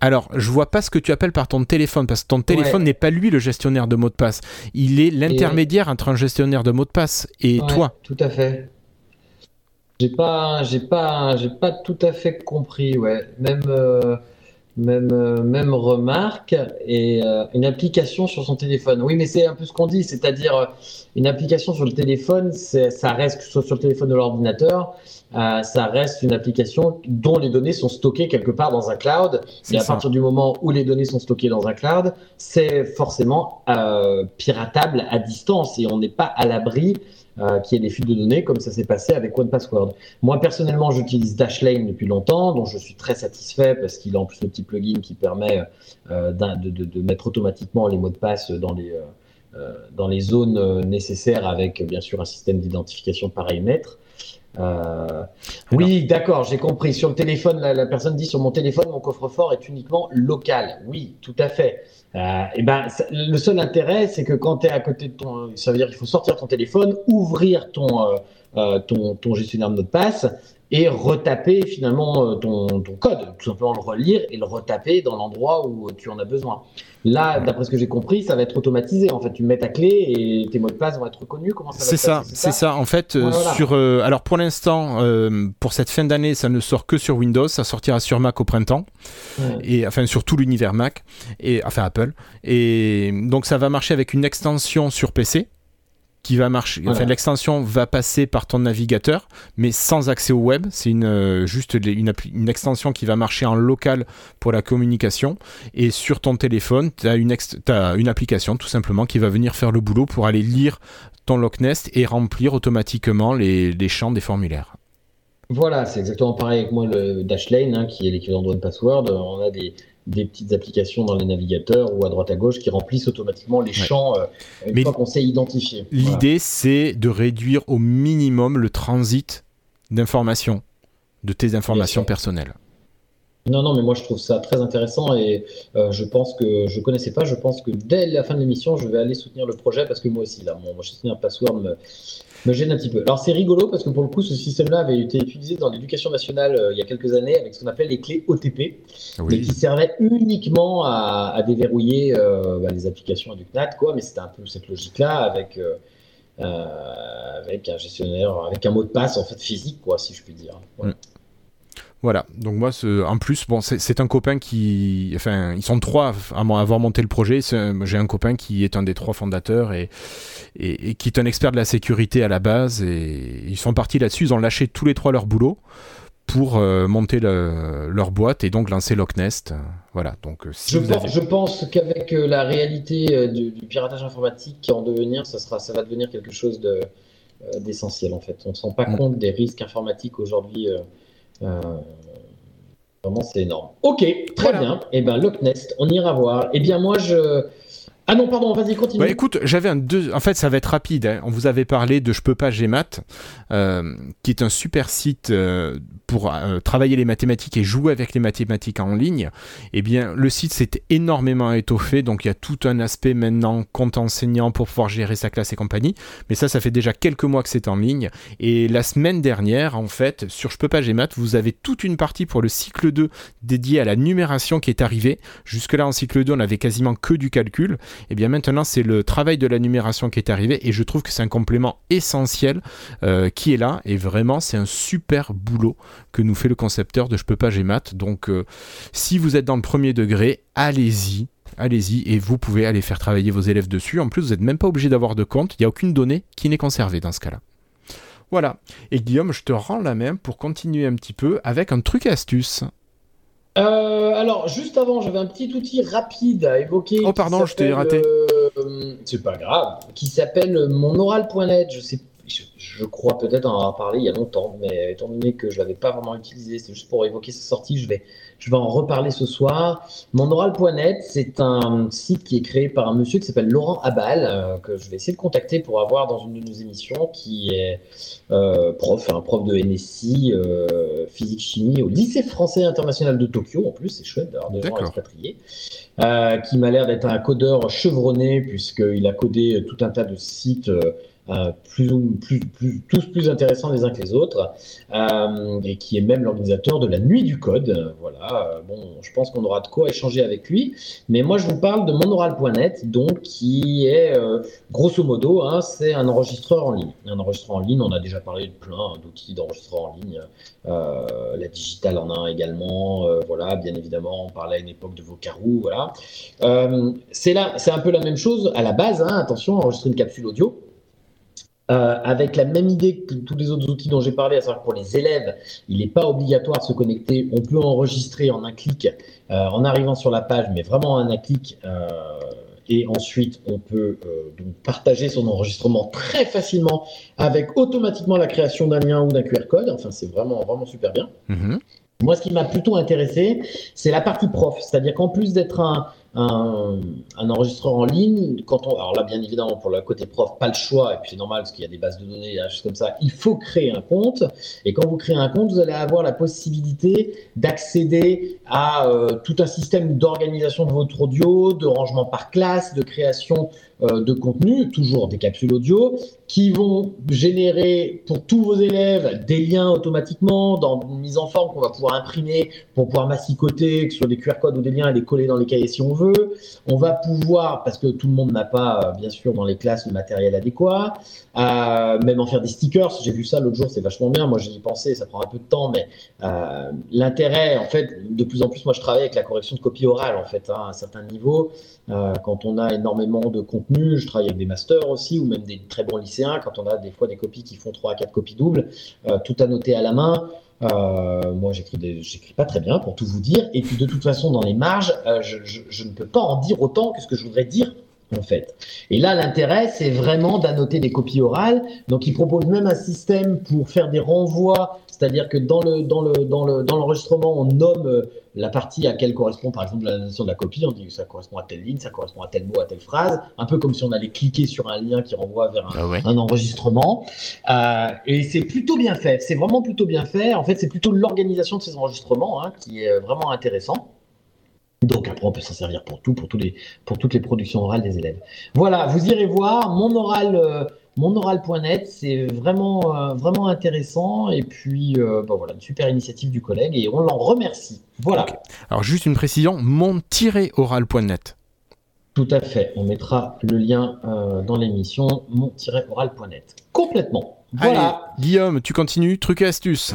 Alors, je vois pas ce que tu appelles par ton téléphone, parce que ton téléphone
Ouais.
n'est pas lui le gestionnaire de mot de passe. Il est l'intermédiaire entre un gestionnaire de mot de passe et
Ouais,
toi.
Tout à fait. J'ai pas, j'ai pas, j'ai pas tout à fait compris, ouais. Même, euh, même, euh, même remarque et euh, une application sur son téléphone. Oui, mais c'est un peu ce qu'on dit, c'est-à-dire euh, une application sur le téléphone, ça reste que ce soit sur le téléphone de l'ordinateur, euh, ça reste une application dont les données sont stockées quelque part dans un cloud. Et à
ça.
partir du moment où les données sont stockées dans un cloud, c'est forcément euh, piratable à distance et on n'est pas à l'abri euh, qu'il y ait des fuites de données comme ça s'est passé avec OnePassword. Moi personnellement, j'utilise Dashlane depuis longtemps, dont je suis très satisfait parce qu'il a en plus le petit plugin qui permet euh, de, mettre automatiquement les mots de passe dans les, euh, zones nécessaires avec bien sûr un système d'identification pareillemètre. Euh, oui, d'accord, j'ai compris. Sur le téléphone, la, la personne dit sur mon téléphone, mon coffre-fort est uniquement local. Oui, tout à fait. Euh, et ben, ça- le seul intérêt, c'est que quand tu es à côté de ton, ça veut dire qu'il faut sortir ton téléphone, ouvrir ton, euh, euh, ton, ton gestionnaire de mot de passe et retaper finalement euh, ton, ton code, tout simplement le relire et le retaper dans l'endroit où tu en as besoin. Là, d'après ce que j'ai compris, ça va être automatisé. En fait, tu mets ta clé et tes mots de passe vont être reconnus. Comment ça va
C'est ça, c'est ça. En fait, euh,
Ouais, voilà.
sur, euh, alors pour l'instant, euh, pour cette fin d'année, ça ne sort que sur Windows. Ça sortira sur Mac au printemps.
Ouais.
et enfin sur tout l'univers Mac et enfin Apple et donc ça va marcher avec une extension sur PC qui va marcher enfin
Voilà.
l'extension va passer par ton navigateur mais sans accès au web c'est une euh, juste les- une, extension qui va marcher en local pour la communication et sur ton téléphone tu as une application tout simplement qui va venir faire le boulot pour aller lire ton Loch Nest et remplir automatiquement les, les champs des formulaires
Voilà, c'est exactement pareil avec moi le Dashlane, hein, qui est l'équivalent de OnePassword. On a des, des petites applications dans les navigateurs ou à droite à gauche qui remplissent automatiquement les champs euh, une fois qu'on s'est identifié. Voilà.
L'idée, c'est de réduire au minimum le transit d'informations, de tes informations personnelles.
Non, non, mais moi je trouve ça très intéressant et euh, je pense que je connaissais pas. Je pense que dès la fin de l'émission, je vais aller soutenir le projet parce que moi aussi, là, mon gestionnaire password me, me gêne un petit peu. Alors c'est rigolo parce que pour le coup, ce système-là avait été utilisé dans l'éducation nationale euh, il y a quelques années avec ce qu'on appelle les clés OTP. mais qui servait uniquement à, à déverrouiller euh, bah, les applications du CNAT, quoi. Mais c'était un peu cette logique-là avec, euh, euh, avec un gestionnaire, avec un mot de passe en fait physique, quoi, si je puis dire. Voilà.
Voilà, donc moi, en plus, bon, c'est un copain qui. Enfin, ils sont trois à avoir monté le projet. J'ai un copain qui est un des trois fondateurs et, et, et qui est un expert de la sécurité à la base. Et ils sont partis là-dessus, ils ont lâché tous les trois leur boulot pour euh, monter le- leur boîte et donc lancer Locknest. Voilà, donc euh, si
Je, pense,
avez.
je pense qu'avec euh, la réalité du, du piratage informatique qui est en devenir, ça, sera, ça va devenir quelque chose de, euh, d'essentiel en fait. On ne se rend pas
Mm.
compte des risques informatiques aujourd'hui. euh, vraiment, c'est énorme. Ok, très
Voilà.
bien. Et ben Loch Nest, on ira voir. Eh bien, moi, je. Ah non, pardon, vas-y, continue.
Bah, écoute, j'avais un deux. En fait, ça va être rapide. hein. On vous avait parlé de Je peux pas Gmat, euh, qui est un super site euh, pour euh, travailler les mathématiques et jouer avec les mathématiques en ligne. Eh bien, le site s'est énormément étoffé, donc il y a tout un aspect maintenant compte enseignant pour pouvoir gérer sa classe et compagnie. Mais ça, ça fait déjà quelques mois que c'est en ligne. Et la semaine dernière, en fait, sur Je peux pas Gmat, vous avez toute une partie pour le cycle 2 dédiée à la numération qui est arrivée. Jusque-là, en cycle 2, on avait quasiment que du calcul. Et bien maintenant, c'est le travail de la numération qui est arrivé. Et je trouve que c'est un complément essentiel euh, qui est là. Et vraiment, c'est un super boulot que nous fait le concepteur de Je peux pas Gmat. Donc, euh, si vous êtes dans le premier degré, allez-y. Allez-y et vous pouvez aller faire travailler vos élèves dessus. En plus, vous n'êtes même pas obligé d'avoir de compte. Il n'y a aucune donnée qui n'est conservée dans ce cas-là. Voilà. Et Guillaume, je te rends la main pour continuer un petit peu avec un truc et astuce.
Euh, alors, juste avant, j'avais un petit outil rapide à évoquer.
Oh, pardon, je t'ai raté.
euh, c'est pas grave. Qui s'appelle monoral.net. Je sais, je, je crois peut-être en avoir parlé il y a longtemps, mais étant donné que je l'avais pas vraiment utilisé, c'est juste pour évoquer sa sortie, je vais, je vais en reparler ce soir. Monoral.net, c'est un site qui est créé par un monsieur qui s'appelle Laurent Abal, euh, que je vais essayer de contacter pour avoir dans une de nos émissions, qui est euh, prof, un prof de NSI, euh, physique-chimie au lycée français international de Tokyo. En plus, c'est chouette d'avoir des gens expatriés. Qui m'a l'air d'être un codeur chevronné, puisqu'il a codé tout un tas de sites. Euh, plus, plus, plus, tous plus intéressants les uns que les autres, euh, et qui est même l'organisateur de la nuit du code. Voilà, euh, bon, je pense qu'on aura de quoi échanger avec lui. Mais moi, je vous parle de monoral.net, donc qui est grosso modo, hein, c'est un enregistreur en ligne. Un enregistreur en ligne, on a déjà parlé de plein d'outils d'enregistreur en ligne. La digitale en a également. voilà, bien évidemment, on parlait à une époque de Vocaroo. Voilà, c'est là, c'est un peu la même chose à la base. hein, attention, enregistrer une capsule audio. Euh, avec la même idée que tous les autres outils dont j'ai parlé, à savoir que pour les élèves, il n'est pas obligatoire de se connecter. On peut enregistrer en un clic euh, en arrivant sur la page, mais vraiment en un clic. euh, et ensuite, on peut donc partager son enregistrement très facilement avec automatiquement la création d'un lien ou d'un QR code. Enfin, c'est vraiment, vraiment super bien.
Mhm.
Moi, ce qui m'a plutôt intéressé, c'est la partie prof. C'est-à-dire qu'en plus d'être un, un, enregistreur en ligne, quand on, alors là, bien évidemment, pour le côté prof, pas le choix, et puis c'est normal parce qu'il y a des bases de données, des choses comme ça, il faut créer un compte. Et quand vous créez un compte, vous allez avoir la possibilité d'accéder à euh, tout un système d'organisation de votre audio, de rangement par classe, de création de contenu, toujours des capsules audio, qui vont générer pour tous vos élèves des liens automatiquement dans une mise en forme qu'on va pouvoir imprimer pour pouvoir massicoter sur des QR codes ou des liens et les coller dans les cahiers si on veut. On va pouvoir, parce que tout le monde n'a pas, euh, bien sûr, dans les classes le matériel adéquat, euh, même en faire des stickers. J'ai vu ça l'autre jour, c'est vachement bien. Moi, j'y ai pensé, ça prend un peu de temps, mais euh, l'intérêt, en fait, de plus en plus, moi, je travaille avec la correction de copie orale, en fait, hein, à un certain niveau. Euh, quand on a énormément de contenu, je travaille avec des masters aussi, ou même des très bons lycéens, quand on a des fois des copies qui font 3 à 4 copies doubles, euh, tout annoté à la main. Euh, moi, j'écris pas très bien, pour tout vous dire. Et puis, de toute façon, dans les marges, je, ne peux pas en dire autant que ce que je voudrais dire, en fait. Et là, l'intérêt, c'est vraiment d'annoter des copies orales. Donc, ils proposent même un système pour faire des renvois, c'est-à-dire que dans le dans le dans le dans l'enregistrement, on nomme la partie à laquelle correspond, par exemple, la notion de la copie. On dit que ça correspond à telle ligne, ça correspond à tel mot, à telle phrase. Un peu comme si on allait cliquer sur un lien qui renvoie vers un,
Ah ouais.
un enregistrement. Euh, et c'est plutôt bien fait. C'est vraiment plutôt bien fait. En fait, c'est plutôt l'organisation de ces enregistrements hein, qui est vraiment intéressant. Donc après, on peut s'en servir pour tout, pour, tous les, pour toutes les productions orales des élèves. Voilà, vous irez voir mon oral, euh, monoral.net, c'est vraiment, euh, vraiment intéressant. Et puis, euh, bah voilà, une super initiative du collègue et on l'en remercie. Voilà.
Alors juste une précision, mon-oral.net.
tout à fait. On mettra le lien euh, dans l'émission mon-oral.net. Complètement. Voilà.
Allez, Guillaume, tu continues, truc et astuce.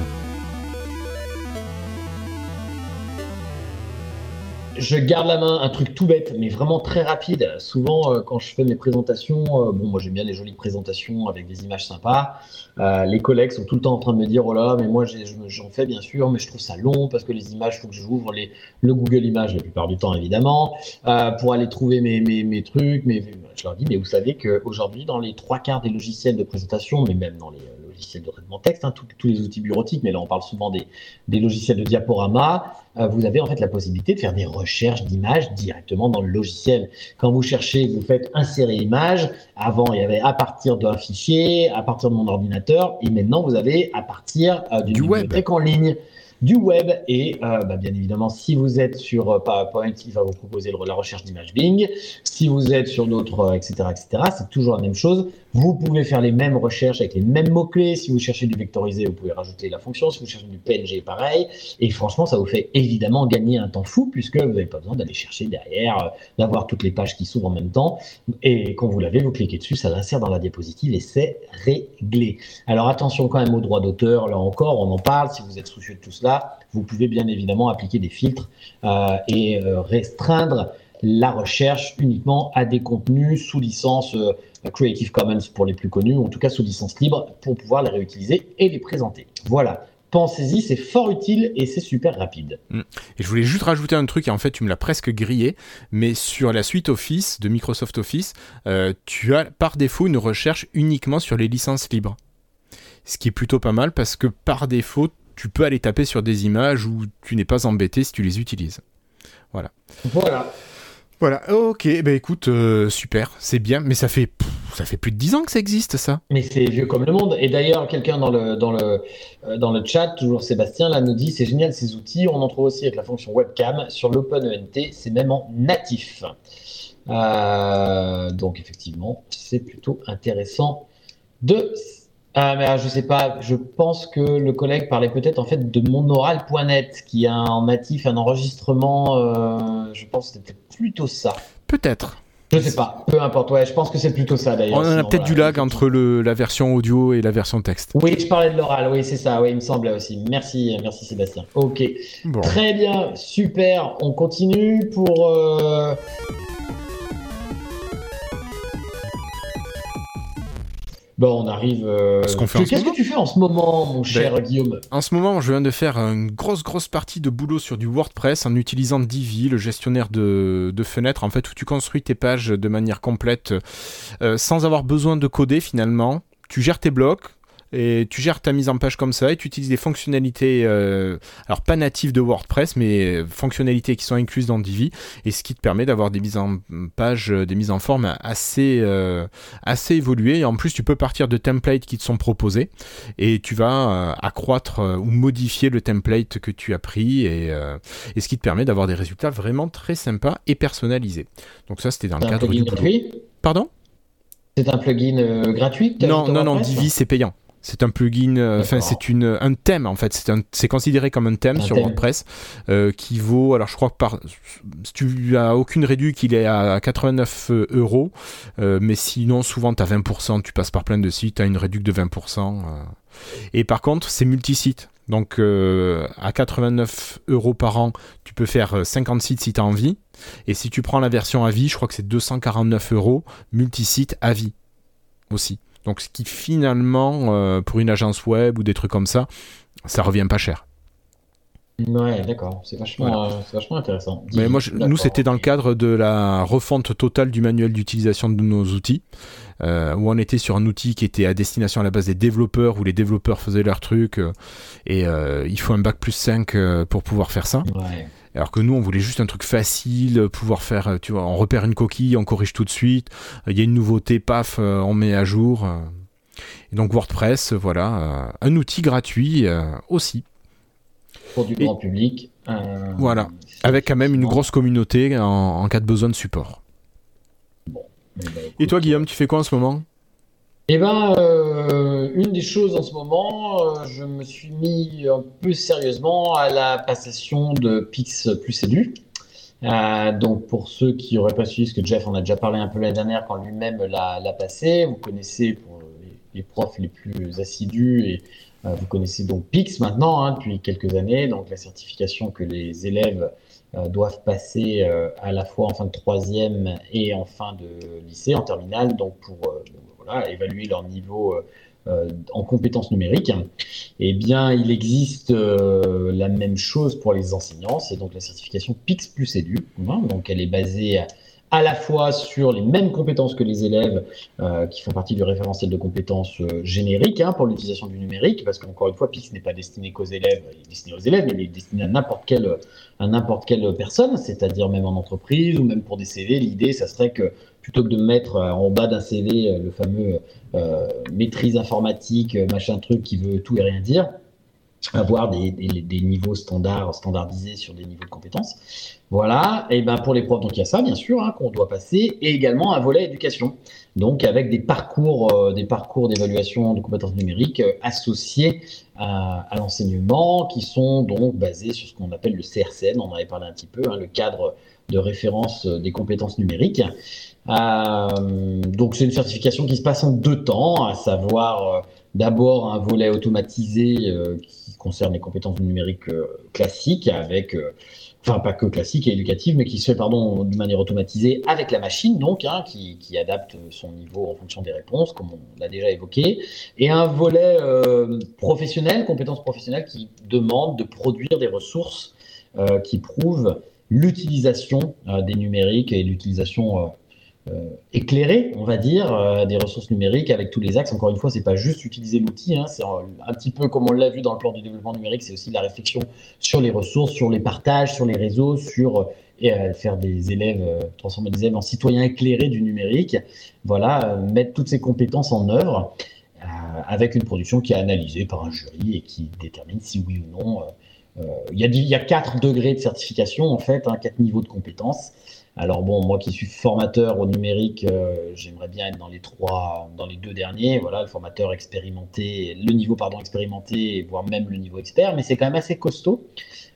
Je garde la main, un truc tout bête, mais vraiment très rapide. Souvent, euh, quand je fais mes présentations, euh, bon, moi j'aime bien les jolies présentations avec des images sympas. Euh, les collègues sont tout le temps en train de me dire, oh là, mais moi j'en fais bien sûr, mais je trouve ça long parce que les images, il faut que j'ouvre le Google Images la plupart du temps, évidemment, euh, pour aller trouver mes, mes, mes trucs. Mais je leur dis, mais vous savez qu'aujourd'hui, dans les trois quarts des logiciels de présentation, mais même dans les logiciels de traitement de texte, hein, tous, tous les outils bureautiques, mais là on parle souvent des, des logiciels de diaporama, euh, vous avez en fait la possibilité de faire des recherches d'images directement dans le logiciel. Quand vous cherchez, vous faites insérer image. Avant, il y avait à partir d'un fichier, à partir de mon ordinateur, et maintenant vous avez à partir euh, d'une
Du web.
bibliothèque en ligne du web et euh, bah, bien évidemment si vous êtes sur euh, PowerPoint il va vous proposer le- la recherche d'image Bing si vous êtes sur d'autres euh, etc etc c'est toujours la même chose vous pouvez faire les mêmes recherches avec les mêmes mots clés si vous cherchez du vectorisé vous pouvez rajouter la fonction. Si vous cherchez du PNG pareil. Et franchement ça vous fait évidemment gagner un temps fou puisque vous n'avez pas besoin d'aller chercher derrière euh, d'avoir toutes les pages qui s'ouvrent en même temps. Et quand vous l'avez vous cliquez dessus ça l'insère dans la diapositive et c'est réglé. Alors attention quand même aux droits d'auteur, là encore, on en parle, si vous êtes soucieux de tout cela, vous pouvez bien évidemment appliquer des filtres euh, et euh, restreindre la recherche uniquement à des contenus sous licence euh, Creative Commons pour les plus connus, ou en tout cas sous licence libre pour pouvoir les réutiliser et les présenter. Voilà, pensez-y, c'est fort utile et c'est super rapide.
Et je voulais juste rajouter un truc, et en fait tu me l'as presque grillé, mais sur la suite Office de Microsoft Office, euh, tu as par défaut une recherche uniquement sur les licences libres. Ce qui est plutôt pas mal parce que par défaut, tu peux aller taper sur des images où tu n'es pas embêté si tu les utilises.
Voilà.
Voilà, ok, bah écoute, euh, super, c'est bien, mais ça fait, ça fait plus de 10 ans que ça existe ça.
Mais c'est vieux comme le monde. Et d'ailleurs, quelqu'un dans le, dans, le, euh, dans le chat, toujours Sébastien, là nous dit c'est génial ces outils. On en trouve aussi avec la fonction webcam sur l'OpenENT. C'est même en natif. Euh, donc, effectivement, c'est plutôt intéressant de. Ah, mais ah, je sais pas, je pense que le collègue parlait peut-être en fait de monoral.net qui a en natif un enregistrement. euh, je pense que c'était plutôt ça.
Peut-être.
Je sais pas, peu importe. Ouais, je pense que c'est plutôt ça d'ailleurs.
On en a peut-être du lag entre le, la version audio et la version texte.
Oui, je parlais de l'oral, oui, c'est ça, oui, il me semblait aussi. Merci, merci Sébastien. Ok,
Bon.
très bien, super. On continue pour. euh, Bon, on arrive. euh,
qu'on fait
Qu'est-ce que
moment.
tu fais en ce moment, mon cher Guillaume?
En ce moment, je viens de faire une grosse, grosse partie de boulot sur du WordPress en utilisant Divi, le gestionnaire de, de fenêtres, en fait, où tu construis tes pages de manière complète euh, sans avoir besoin de coder finalement. Tu gères tes blocs. Et tu gères ta mise en page comme ça et tu utilises des fonctionnalités, euh, alors pas natives de WordPress, mais fonctionnalités qui sont incluses dans Divi, et ce qui te permet d'avoir des mises en page, euh, des mises en forme assez, euh, assez évoluées. Et en plus, tu peux partir de templates qui te sont proposés et tu vas euh, accroître euh, ou modifier le template que tu as pris et, euh, et ce qui te permet d'avoir des résultats vraiment très sympas et personnalisés. Donc ça c'était dans le cadre du boulot. Pardon?
C'est un plugin euh, gratuit
Non, non, non, Divi c'est payant. C'est un plugin, euh, enfin c'est une un thème en fait. C'est un- c'est considéré comme un thème
Un
sur
thème.
WordPress euh, qui vaut, alors je crois que par, si tu as aucune réduction, il est à 89 euros, euh, mais sinon souvent tu as 20%, tu passes par plein de sites, tu as une réduction de 20%. euh. Et par contre c'est multisite. Donc euh, à 89 euros par an, tu peux faire euh, 50 sites si tu as envie. Et si tu prends la version à vie, je crois que c'est 249 euros, multisite à vie aussi. Donc ce qui finalement, euh, pour une agence web ou des trucs comme ça, ça revient pas cher.
Ouais, d'accord, c'est vachement, euh, vachement intéressant.
Mais moi, je- nous, c'était dans le cadre de la refonte totale du manuel d'utilisation de nos outils, euh, où on était sur un outil qui était à destination à la base des développeurs, où les développeurs faisaient leurs trucs, euh, et euh, il faut un bac plus 5 euh, pour pouvoir faire ça.
Ouais.
Alors que nous, on voulait juste un truc facile, pouvoir faire, tu vois, on repère une coquille, on corrige tout de suite, il y a une nouveauté, paf, on met à jour. Et donc WordPress, voilà, un outil gratuit aussi,
Pour du
Et-
grand public.
Voilà. avec quand même une grosse communauté en, en cas de besoin de support. Et toi, Guillaume, tu fais quoi en ce moment?
Eh ben, euh, une des choses en ce moment, euh, je me suis mis un peu sérieusement à la passation de Pix plus Edu. Euh, donc, pour ceux qui n'auraient pas suivi, ce que Jeff en a déjà parlé un peu l'année dernière quand lui-même l'a passé, vous connaissez pour les, profs les plus assidus et vous connaissez donc Pix maintenant hein, depuis quelques années, donc la certification que les élèves doivent passer euh, à la fois en fin de troisième et en fin de lycée, en terminale, donc pour euh, évaluer leur niveau euh, euh, en compétences numériques. Eh bien, il existe euh, la même chose pour les enseignants, c'est donc la certification PIX plus Edu. hein, donc, elle est basée à, la fois sur les mêmes compétences que les élèves euh, qui font partie du référentiel de compétences euh, génériques hein, pour l'utilisation du numérique, parce qu'encore une fois, PIX n'est pas destiné qu'aux élèves, il est destiné aux élèves, mais il est destiné à n'importe quelle, personne, c'est-à-dire même en entreprise ou même pour des CV. L'idée, ça serait que plutôt que de mettre euh, en bas d'un CV euh, le fameux maîtrise informatique, machin truc qui veut tout et rien dire, avoir des, des, des, niveaux standards, standardisés sur des niveaux de compétences. Voilà, et ben pour les profs, donc il y a ça bien sûr hein, qu'on doit passer, et également un volet éducation, donc avec des parcours, euh, des parcours d'évaluation de compétences numériques euh, associés à, l'enseignement, qui sont donc basés sur ce qu'on appelle le CRCN, on en avait parlé un petit peu, hein, le cadre de référence des compétences numériques. Euh, donc c'est une certification qui se passe en deux temps, à savoir d'abord un volet automatisé euh, qui concerne les compétences numériques euh, classiques, avec, euh, enfin pas que classiques et éducatives, mais qui se fait pardon de manière automatisée avec la machine, donc hein, qui, qui, adapte son niveau en fonction des réponses, comme on l'a déjà évoqué, et un volet professionnel, compétences professionnelles, qui demande de produire des ressources qui prouvent l'utilisation des numériques et l'utilisation euh, éclairé, on va dire, euh, des ressources numériques avec tous les axes. Encore une fois, c'est pas juste utiliser l'outil, hein, c'est un petit peu comme on l'a vu dans le plan du développement numérique, c'est aussi la réflexion sur les ressources, sur les partages, sur les réseaux, sur et euh, faire des élèves, euh, transformer des élèves en citoyens éclairés du numérique. Voilà, euh, mettre toutes ces compétences en œuvre euh, avec une production qui est analysée par un jury et qui détermine si oui ou non. Il y, a, y a quatre degrés de certification en fait, hein, quatre niveaux de compétences. Alors bon, moi qui suis formateur au numérique, euh, j'aimerais bien être dans les trois, dans les deux derniers. Voilà, le formateur expérimenté, le niveau pardon expérimenté, voire même le niveau expert, mais c'est quand même assez costaud.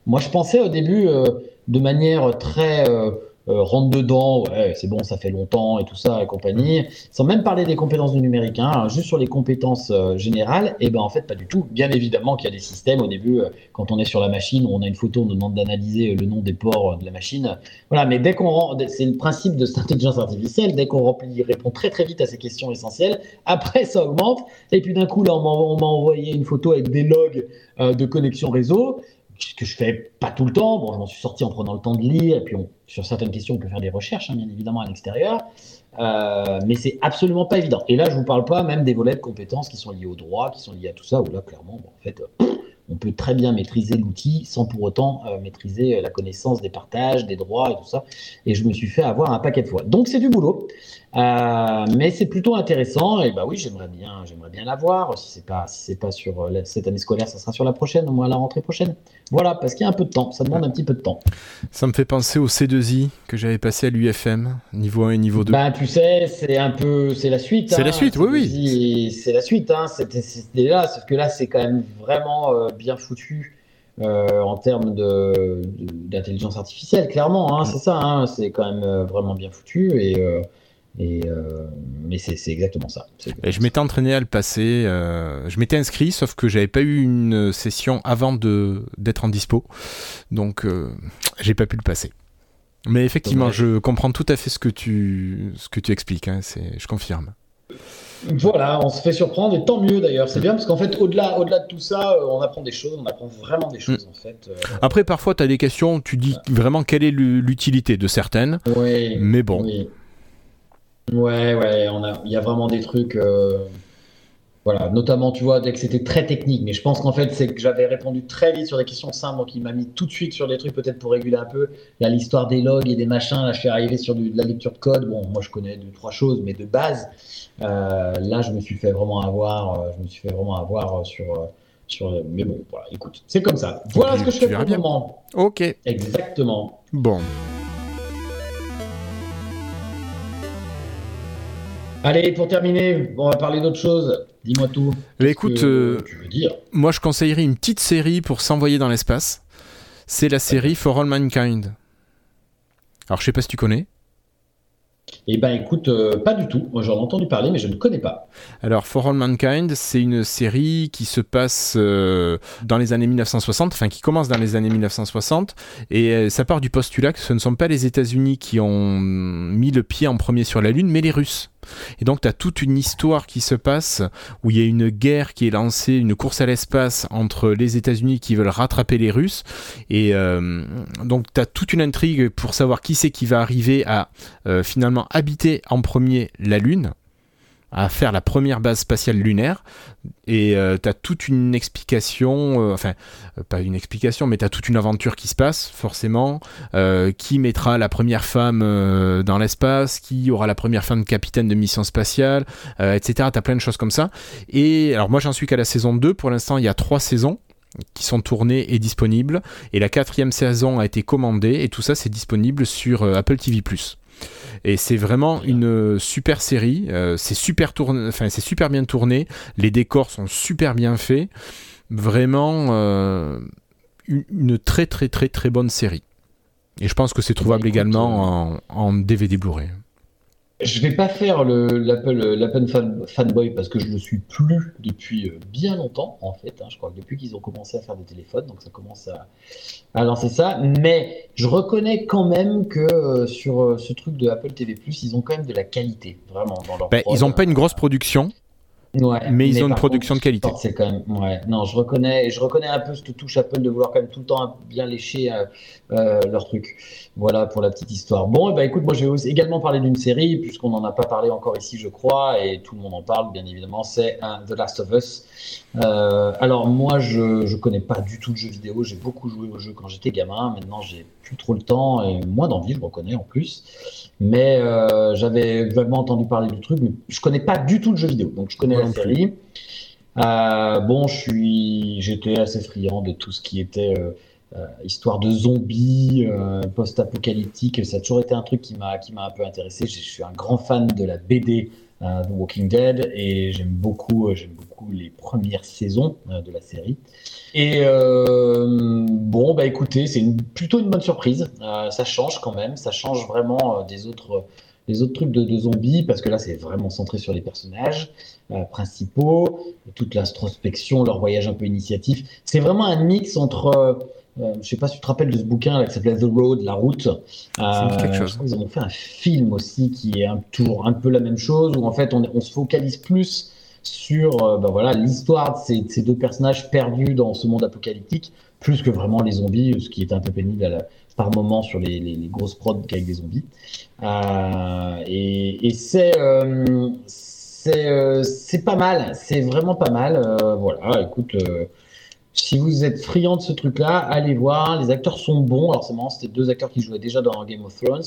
Moi, je pensais au début euh, de manière très euh, euh, rentre dedans, ouais, c'est bon, ça fait longtemps et tout ça et compagnie, sans même parler des compétences du numérique, hein, juste sur les compétences euh, générales, et eh ben en fait pas du tout. Bien évidemment qu'il y a des systèmes au début, euh, quand on est sur la machine, on a une photo, on nous demande d'analyser le nom des ports de la machine, voilà. Mais dès qu'on rend, c'est le principe de cette intelligence artificielle, dès qu'on répond très très vite à ces questions essentielles, après ça augmente, et puis d'un coup là on m'a envoyé une photo avec des logs de connexion réseau que je fais pas tout le temps. Bon, je m'en suis sorti en prenant le temps de lire, et puis sur certaines questions, on peut faire des recherches, hein, bien évidemment, à l'extérieur. Euh, mais c'est absolument pas évident. Et là, je vous parle pas même des volets de compétences qui sont liés au droit, qui sont liés à tout ça, où là, clairement, en fait, euh, on peut très bien maîtriser l'outil sans pour autant euh, maîtriser la connaissance des partages, des droits et tout ça. Et je me suis fait avoir un paquet de fois. Donc, c'est du boulot. Euh, mais c'est plutôt intéressant. Et bah oui j'aimerais bien j'aimerais bien l'avoir si c'est pas si c'est pas sur euh, cette année scolaire ça sera sur la prochaine au moins à la rentrée prochaine. Voilà parce qu'il y a un peu de temps. Ça demande un petit peu de temps.
Ça me fait penser au C2I que j'avais passé à l'UFM niveau 1 et niveau 2
bah tu sais c'est un peu c'est la suite
c'est hein, la suite oui oui.
C'est la suite hein, c'était là sauf que là c'est quand même vraiment euh, bien foutu euh, en termes d'intelligence de, artificielle, clairement, hein, c'est ça, hein, c'est quand même euh, vraiment bien foutu. Et, euh, et, euh, mais c'est exactement ça. Exactement
et je m'étais entraîné à le passer. Euh, je m'étais inscrit, sauf que j'avais pas eu une session avant d'être en dispo, donc euh, j'ai pas pu le passer. Mais effectivement, je comprends tout à fait ce que tu ce que tu expliques. Hein, je confirme.
Voilà, on se fait surprendre et tant mieux d'ailleurs. C'est bien parce qu'en fait, au-delà, au-delà de tout ça, on apprend des choses, on apprend vraiment des choses mm. en fait.
Euh... Après, parfois, tu as des questions, tu dis vraiment quelle est l'utilité de certaines.
Oui.
Mais bon.
Oui. Ouais, ouais, on a, il y a vraiment des trucs. Euh, voilà, notamment, tu vois, dès que c'était très technique, mais je pense qu'en fait, c'est que j'avais répondu très vite sur des questions simples, donc il m'a mis tout de suite sur des trucs peut-être pour réguler un peu. Là, l'histoire des logs et des machins, là, je suis arrivé sur du, de la lecture de code. Bon, moi, je connais deux, trois choses, mais de base, euh, là, je me suis fait vraiment avoir, euh, je me suis fait vraiment avoir sur. Sur, mais bon, voilà, écoute, c'est comme ça. Voilà ce que je fais pour le moment.
Ok.
Exactement.
Bon.
Allez, pour terminer, on va parler d'autre chose. Dis-moi tout.
Mais écoute,
euh, tu veux dire?
moi je conseillerais une petite série pour s'envoyer dans l'espace. C'est la série For All Mankind. Alors je sais pas si tu connais.
Eh ben écoute, euh, pas du tout. Moi j'en ai entendu parler, mais je ne connais pas.
Alors For All Mankind, c'est une série qui se passe euh, dans les années 1960, enfin qui commence dans les années 1960, et euh, ça part du postulat que ce ne sont pas les États-Unis qui ont mis le pied en premier sur la Lune, mais les Russes. Et donc, tu as toute une histoire qui se passe où il y a une guerre qui est lancée, une course à l'espace entre les États-Unis qui veulent rattraper les Russes. Et euh, donc, tu as toute une intrigue pour savoir qui c'est qui va arriver à euh, finalement habiter en premier la Lune à faire la première base spatiale lunaire. Et euh, toute une explication, euh, enfin euh, pas une explication, mais tu as toute une aventure qui se passe forcément, qui mettra la première femme dans l'espace, qui aura la première femme capitaine de mission spatiale, etc. Tu as plein de choses comme ça. Et alors moi j'en suis qu'à la saison 2, pour l'instant il y a trois saisons qui sont tournées et disponibles, et la quatrième saison a été commandée, et tout ça c'est disponible sur Apple TV ⁇ et c'est vraiment une super série. Euh, c'est super tourné, enfin c'est super bien tourné. Les décors sont super bien faits. Vraiment euh, une, très très très très bonne série. Et je pense que c'est trouvable bah, également en, en DVD Blu-ray.
Je vais pas faire l'Apple fan, fanboy parce que je le suis plus depuis euh, bien longtemps en fait. Hein. je crois que depuis qu'ils ont commencé à faire des téléphones, donc ça commence à, à lancer ça. Mais je reconnais quand même que euh, sur euh, ce truc de Apple TV+, ils ont quand même de la qualité vraiment dans leur.
Ben, ils n'ont pas une grosse production.
Ouais,
mais ils ont une production de qualité.
C'est quand même, ouais. Non, je reconnais, je reconnais un peu cette touche Apple de vouloir quand même tout le temps bien lécher euh, euh, leur truc. Voilà pour la petite histoire. Bon, bah écoute, moi je vais également parler d'une série puisqu'on n'en a pas parlé encore ici, je crois, et tout le monde en parle, bien évidemment. C'est euh, The Last of Us. alors moi, je je connais pas du tout le jeu vidéo. J'ai beaucoup joué au jeu quand j'étais gamin. Maintenant, j'ai plus trop le temps et moins d'envie, je reconnais en plus. Mais j'avais vaguement entendu parler du truc, mais je connais pas du tout le jeu vidéo. Donc je connais la série. Euh, bon, je suis, j'étais assez friand de tout ce qui était euh, histoire de zombies, post-apocalyptique. Ça a toujours été un truc qui m'a, qui m'a un peu intéressé. Je suis un grand fan de la BD The Walking Dead et j'aime beaucoup, j'aime beaucoup les premières saisons de la série. Et euh, bon, bah écoutez, c'est une, plutôt une bonne surprise. Euh, ça change quand même, ça change vraiment euh, des autres, des autres trucs de, zombies, parce que là, c'est vraiment centré sur les personnages principaux, toute l'introspection, leur voyage un peu initiatif. C'est vraiment un mix entre. je sais pas si tu te rappelles de ce bouquin là, qui s'appelait The Road, La Route. Ils ont fait un film aussi qui est un, toujours un peu la même chose, où en fait on, on se focalise plus sur euh, bah voilà l'histoire de ces, deux personnages perdus dans ce monde apocalyptique, plus que vraiment les zombies, ce qui est un peu pénible par moment sur les, grosses prods avec des zombies. Euh, et, c'est euh, c'est pas mal, c'est vraiment pas mal. voilà, écoute si vous êtes friand de ce truc-là, allez voir. Les acteurs sont bons. Alors, c'est marrant, c'était deux acteurs qui jouaient déjà dans Game of Thrones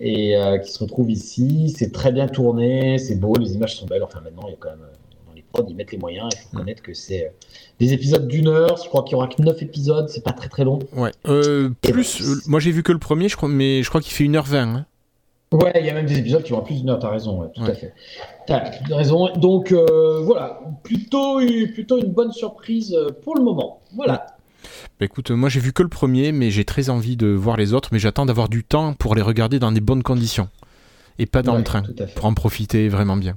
et qui se retrouvent ici. C'est très bien tourné, c'est beau, les images sont belles. Enfin, maintenant, il y a quand même ils mettent les moyens. Il faut reconnaître que c'est euh, des épisodes d'une heure. Je crois qu'il y aura que 9 épisodes. C'est pas très très long.
Ouais. Euh, plus, euh, moi j'ai vu que le premier, je crois, mais je crois qu'il fait 1h20. Hein.
Ouais, il y a même des épisodes qui vont plus d'une heure. T'as raison, tout à fait. T'as raison. Donc voilà, plutôt, plutôt une bonne surprise pour le moment. Voilà.
Bah écoute, moi j'ai vu que le premier, mais j'ai très envie de voir les autres, mais j'attends d'avoir du temps pour les regarder dans des bonnes conditions et pas dans le train pour en profiter vraiment bien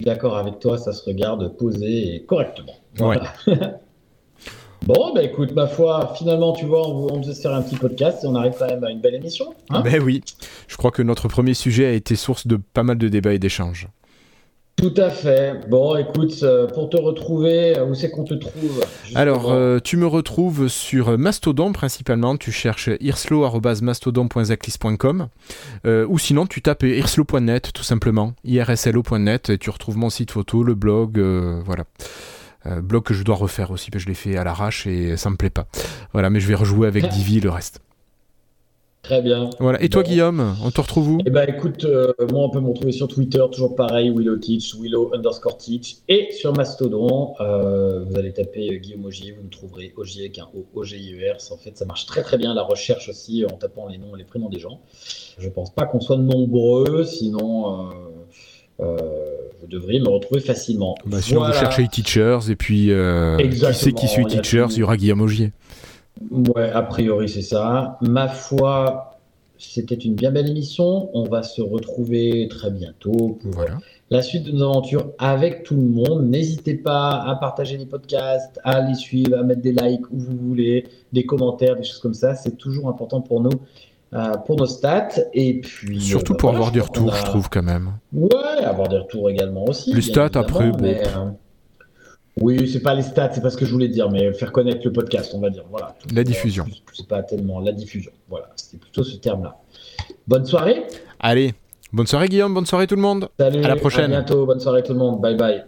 d'accord avec toi, ça se regarde posé et correctement. bon, bah écoute, ma foi, finalement, tu vois, on, on faisait faire un petit podcast et on arrive quand même à une belle émission.
Hein? Ben oui, je crois que notre premier sujet a été source de pas mal de débats et d'échanges.
Tout à fait. Bon, écoute, euh, pour te retrouver, euh, où c'est qu'on te trouve
Alors, euh, tu me retrouves sur Mastodon principalement. Tu cherches irslo.mastodon.zaclis.com ou sinon tu tapes irslo.net tout simplement, irslo.net et tu retrouves mon site photo, le blog, voilà. blog que je dois refaire aussi, parce que je l'ai fait à l'arrache et ça me plaît pas. Voilà, mais je vais rejouer avec Divi le reste.
Très bien.
Voilà. Et toi, Guillaume, on te retrouve où?
Eh ben, écoute, euh, moi, on peut me retrouver sur Twitter, toujours pareil, Willow Teach, Willow underscore Teach, et sur Mastodon, euh, vous allez taper euh, Guillaume Ogier, vous me trouverez Ogier avec un O, O G I E R. En fait, ça marche très très bien la recherche aussi en tapant les noms et les prénoms des gens. Je pense pas qu'on soit nombreux, sinon. vous devriez me retrouver facilement.
Bah, si vous cherchez teachers et puis qui sait qui suit teachers, il y aura Guillaume Ogier.
Ouais, a priori, c'est ça. Ma foi, c'était une bien belle émission. On va se retrouver très bientôt pour la suite de nos aventures avec tout le monde. N'hésitez pas à partager les podcasts, à les suivre, à mettre des likes où vous voulez, des commentaires, des choses comme ça. C'est toujours important pour nous euh, pour nos stats. Et puis.
Surtout
euh,
pour
voilà,
avoir des retours, je trouve quand même.
Ouais, avoir des retours également aussi.
Les stats, après, bon.
mais, euh, Oui, c'est pas les stats, c'est pas ce que je voulais dire, mais faire connaître le podcast, on va dire. Voilà.
La diffusion.
Euh, C'est pas tellement la diffusion. Voilà, c'était plutôt ce terme-là. Bonne soirée.
Allez, bonne soirée Guillaume, bonne soirée tout le monde.
Salut.
À la prochaine.
À bientôt. Bonne soirée tout le monde. Bye bye.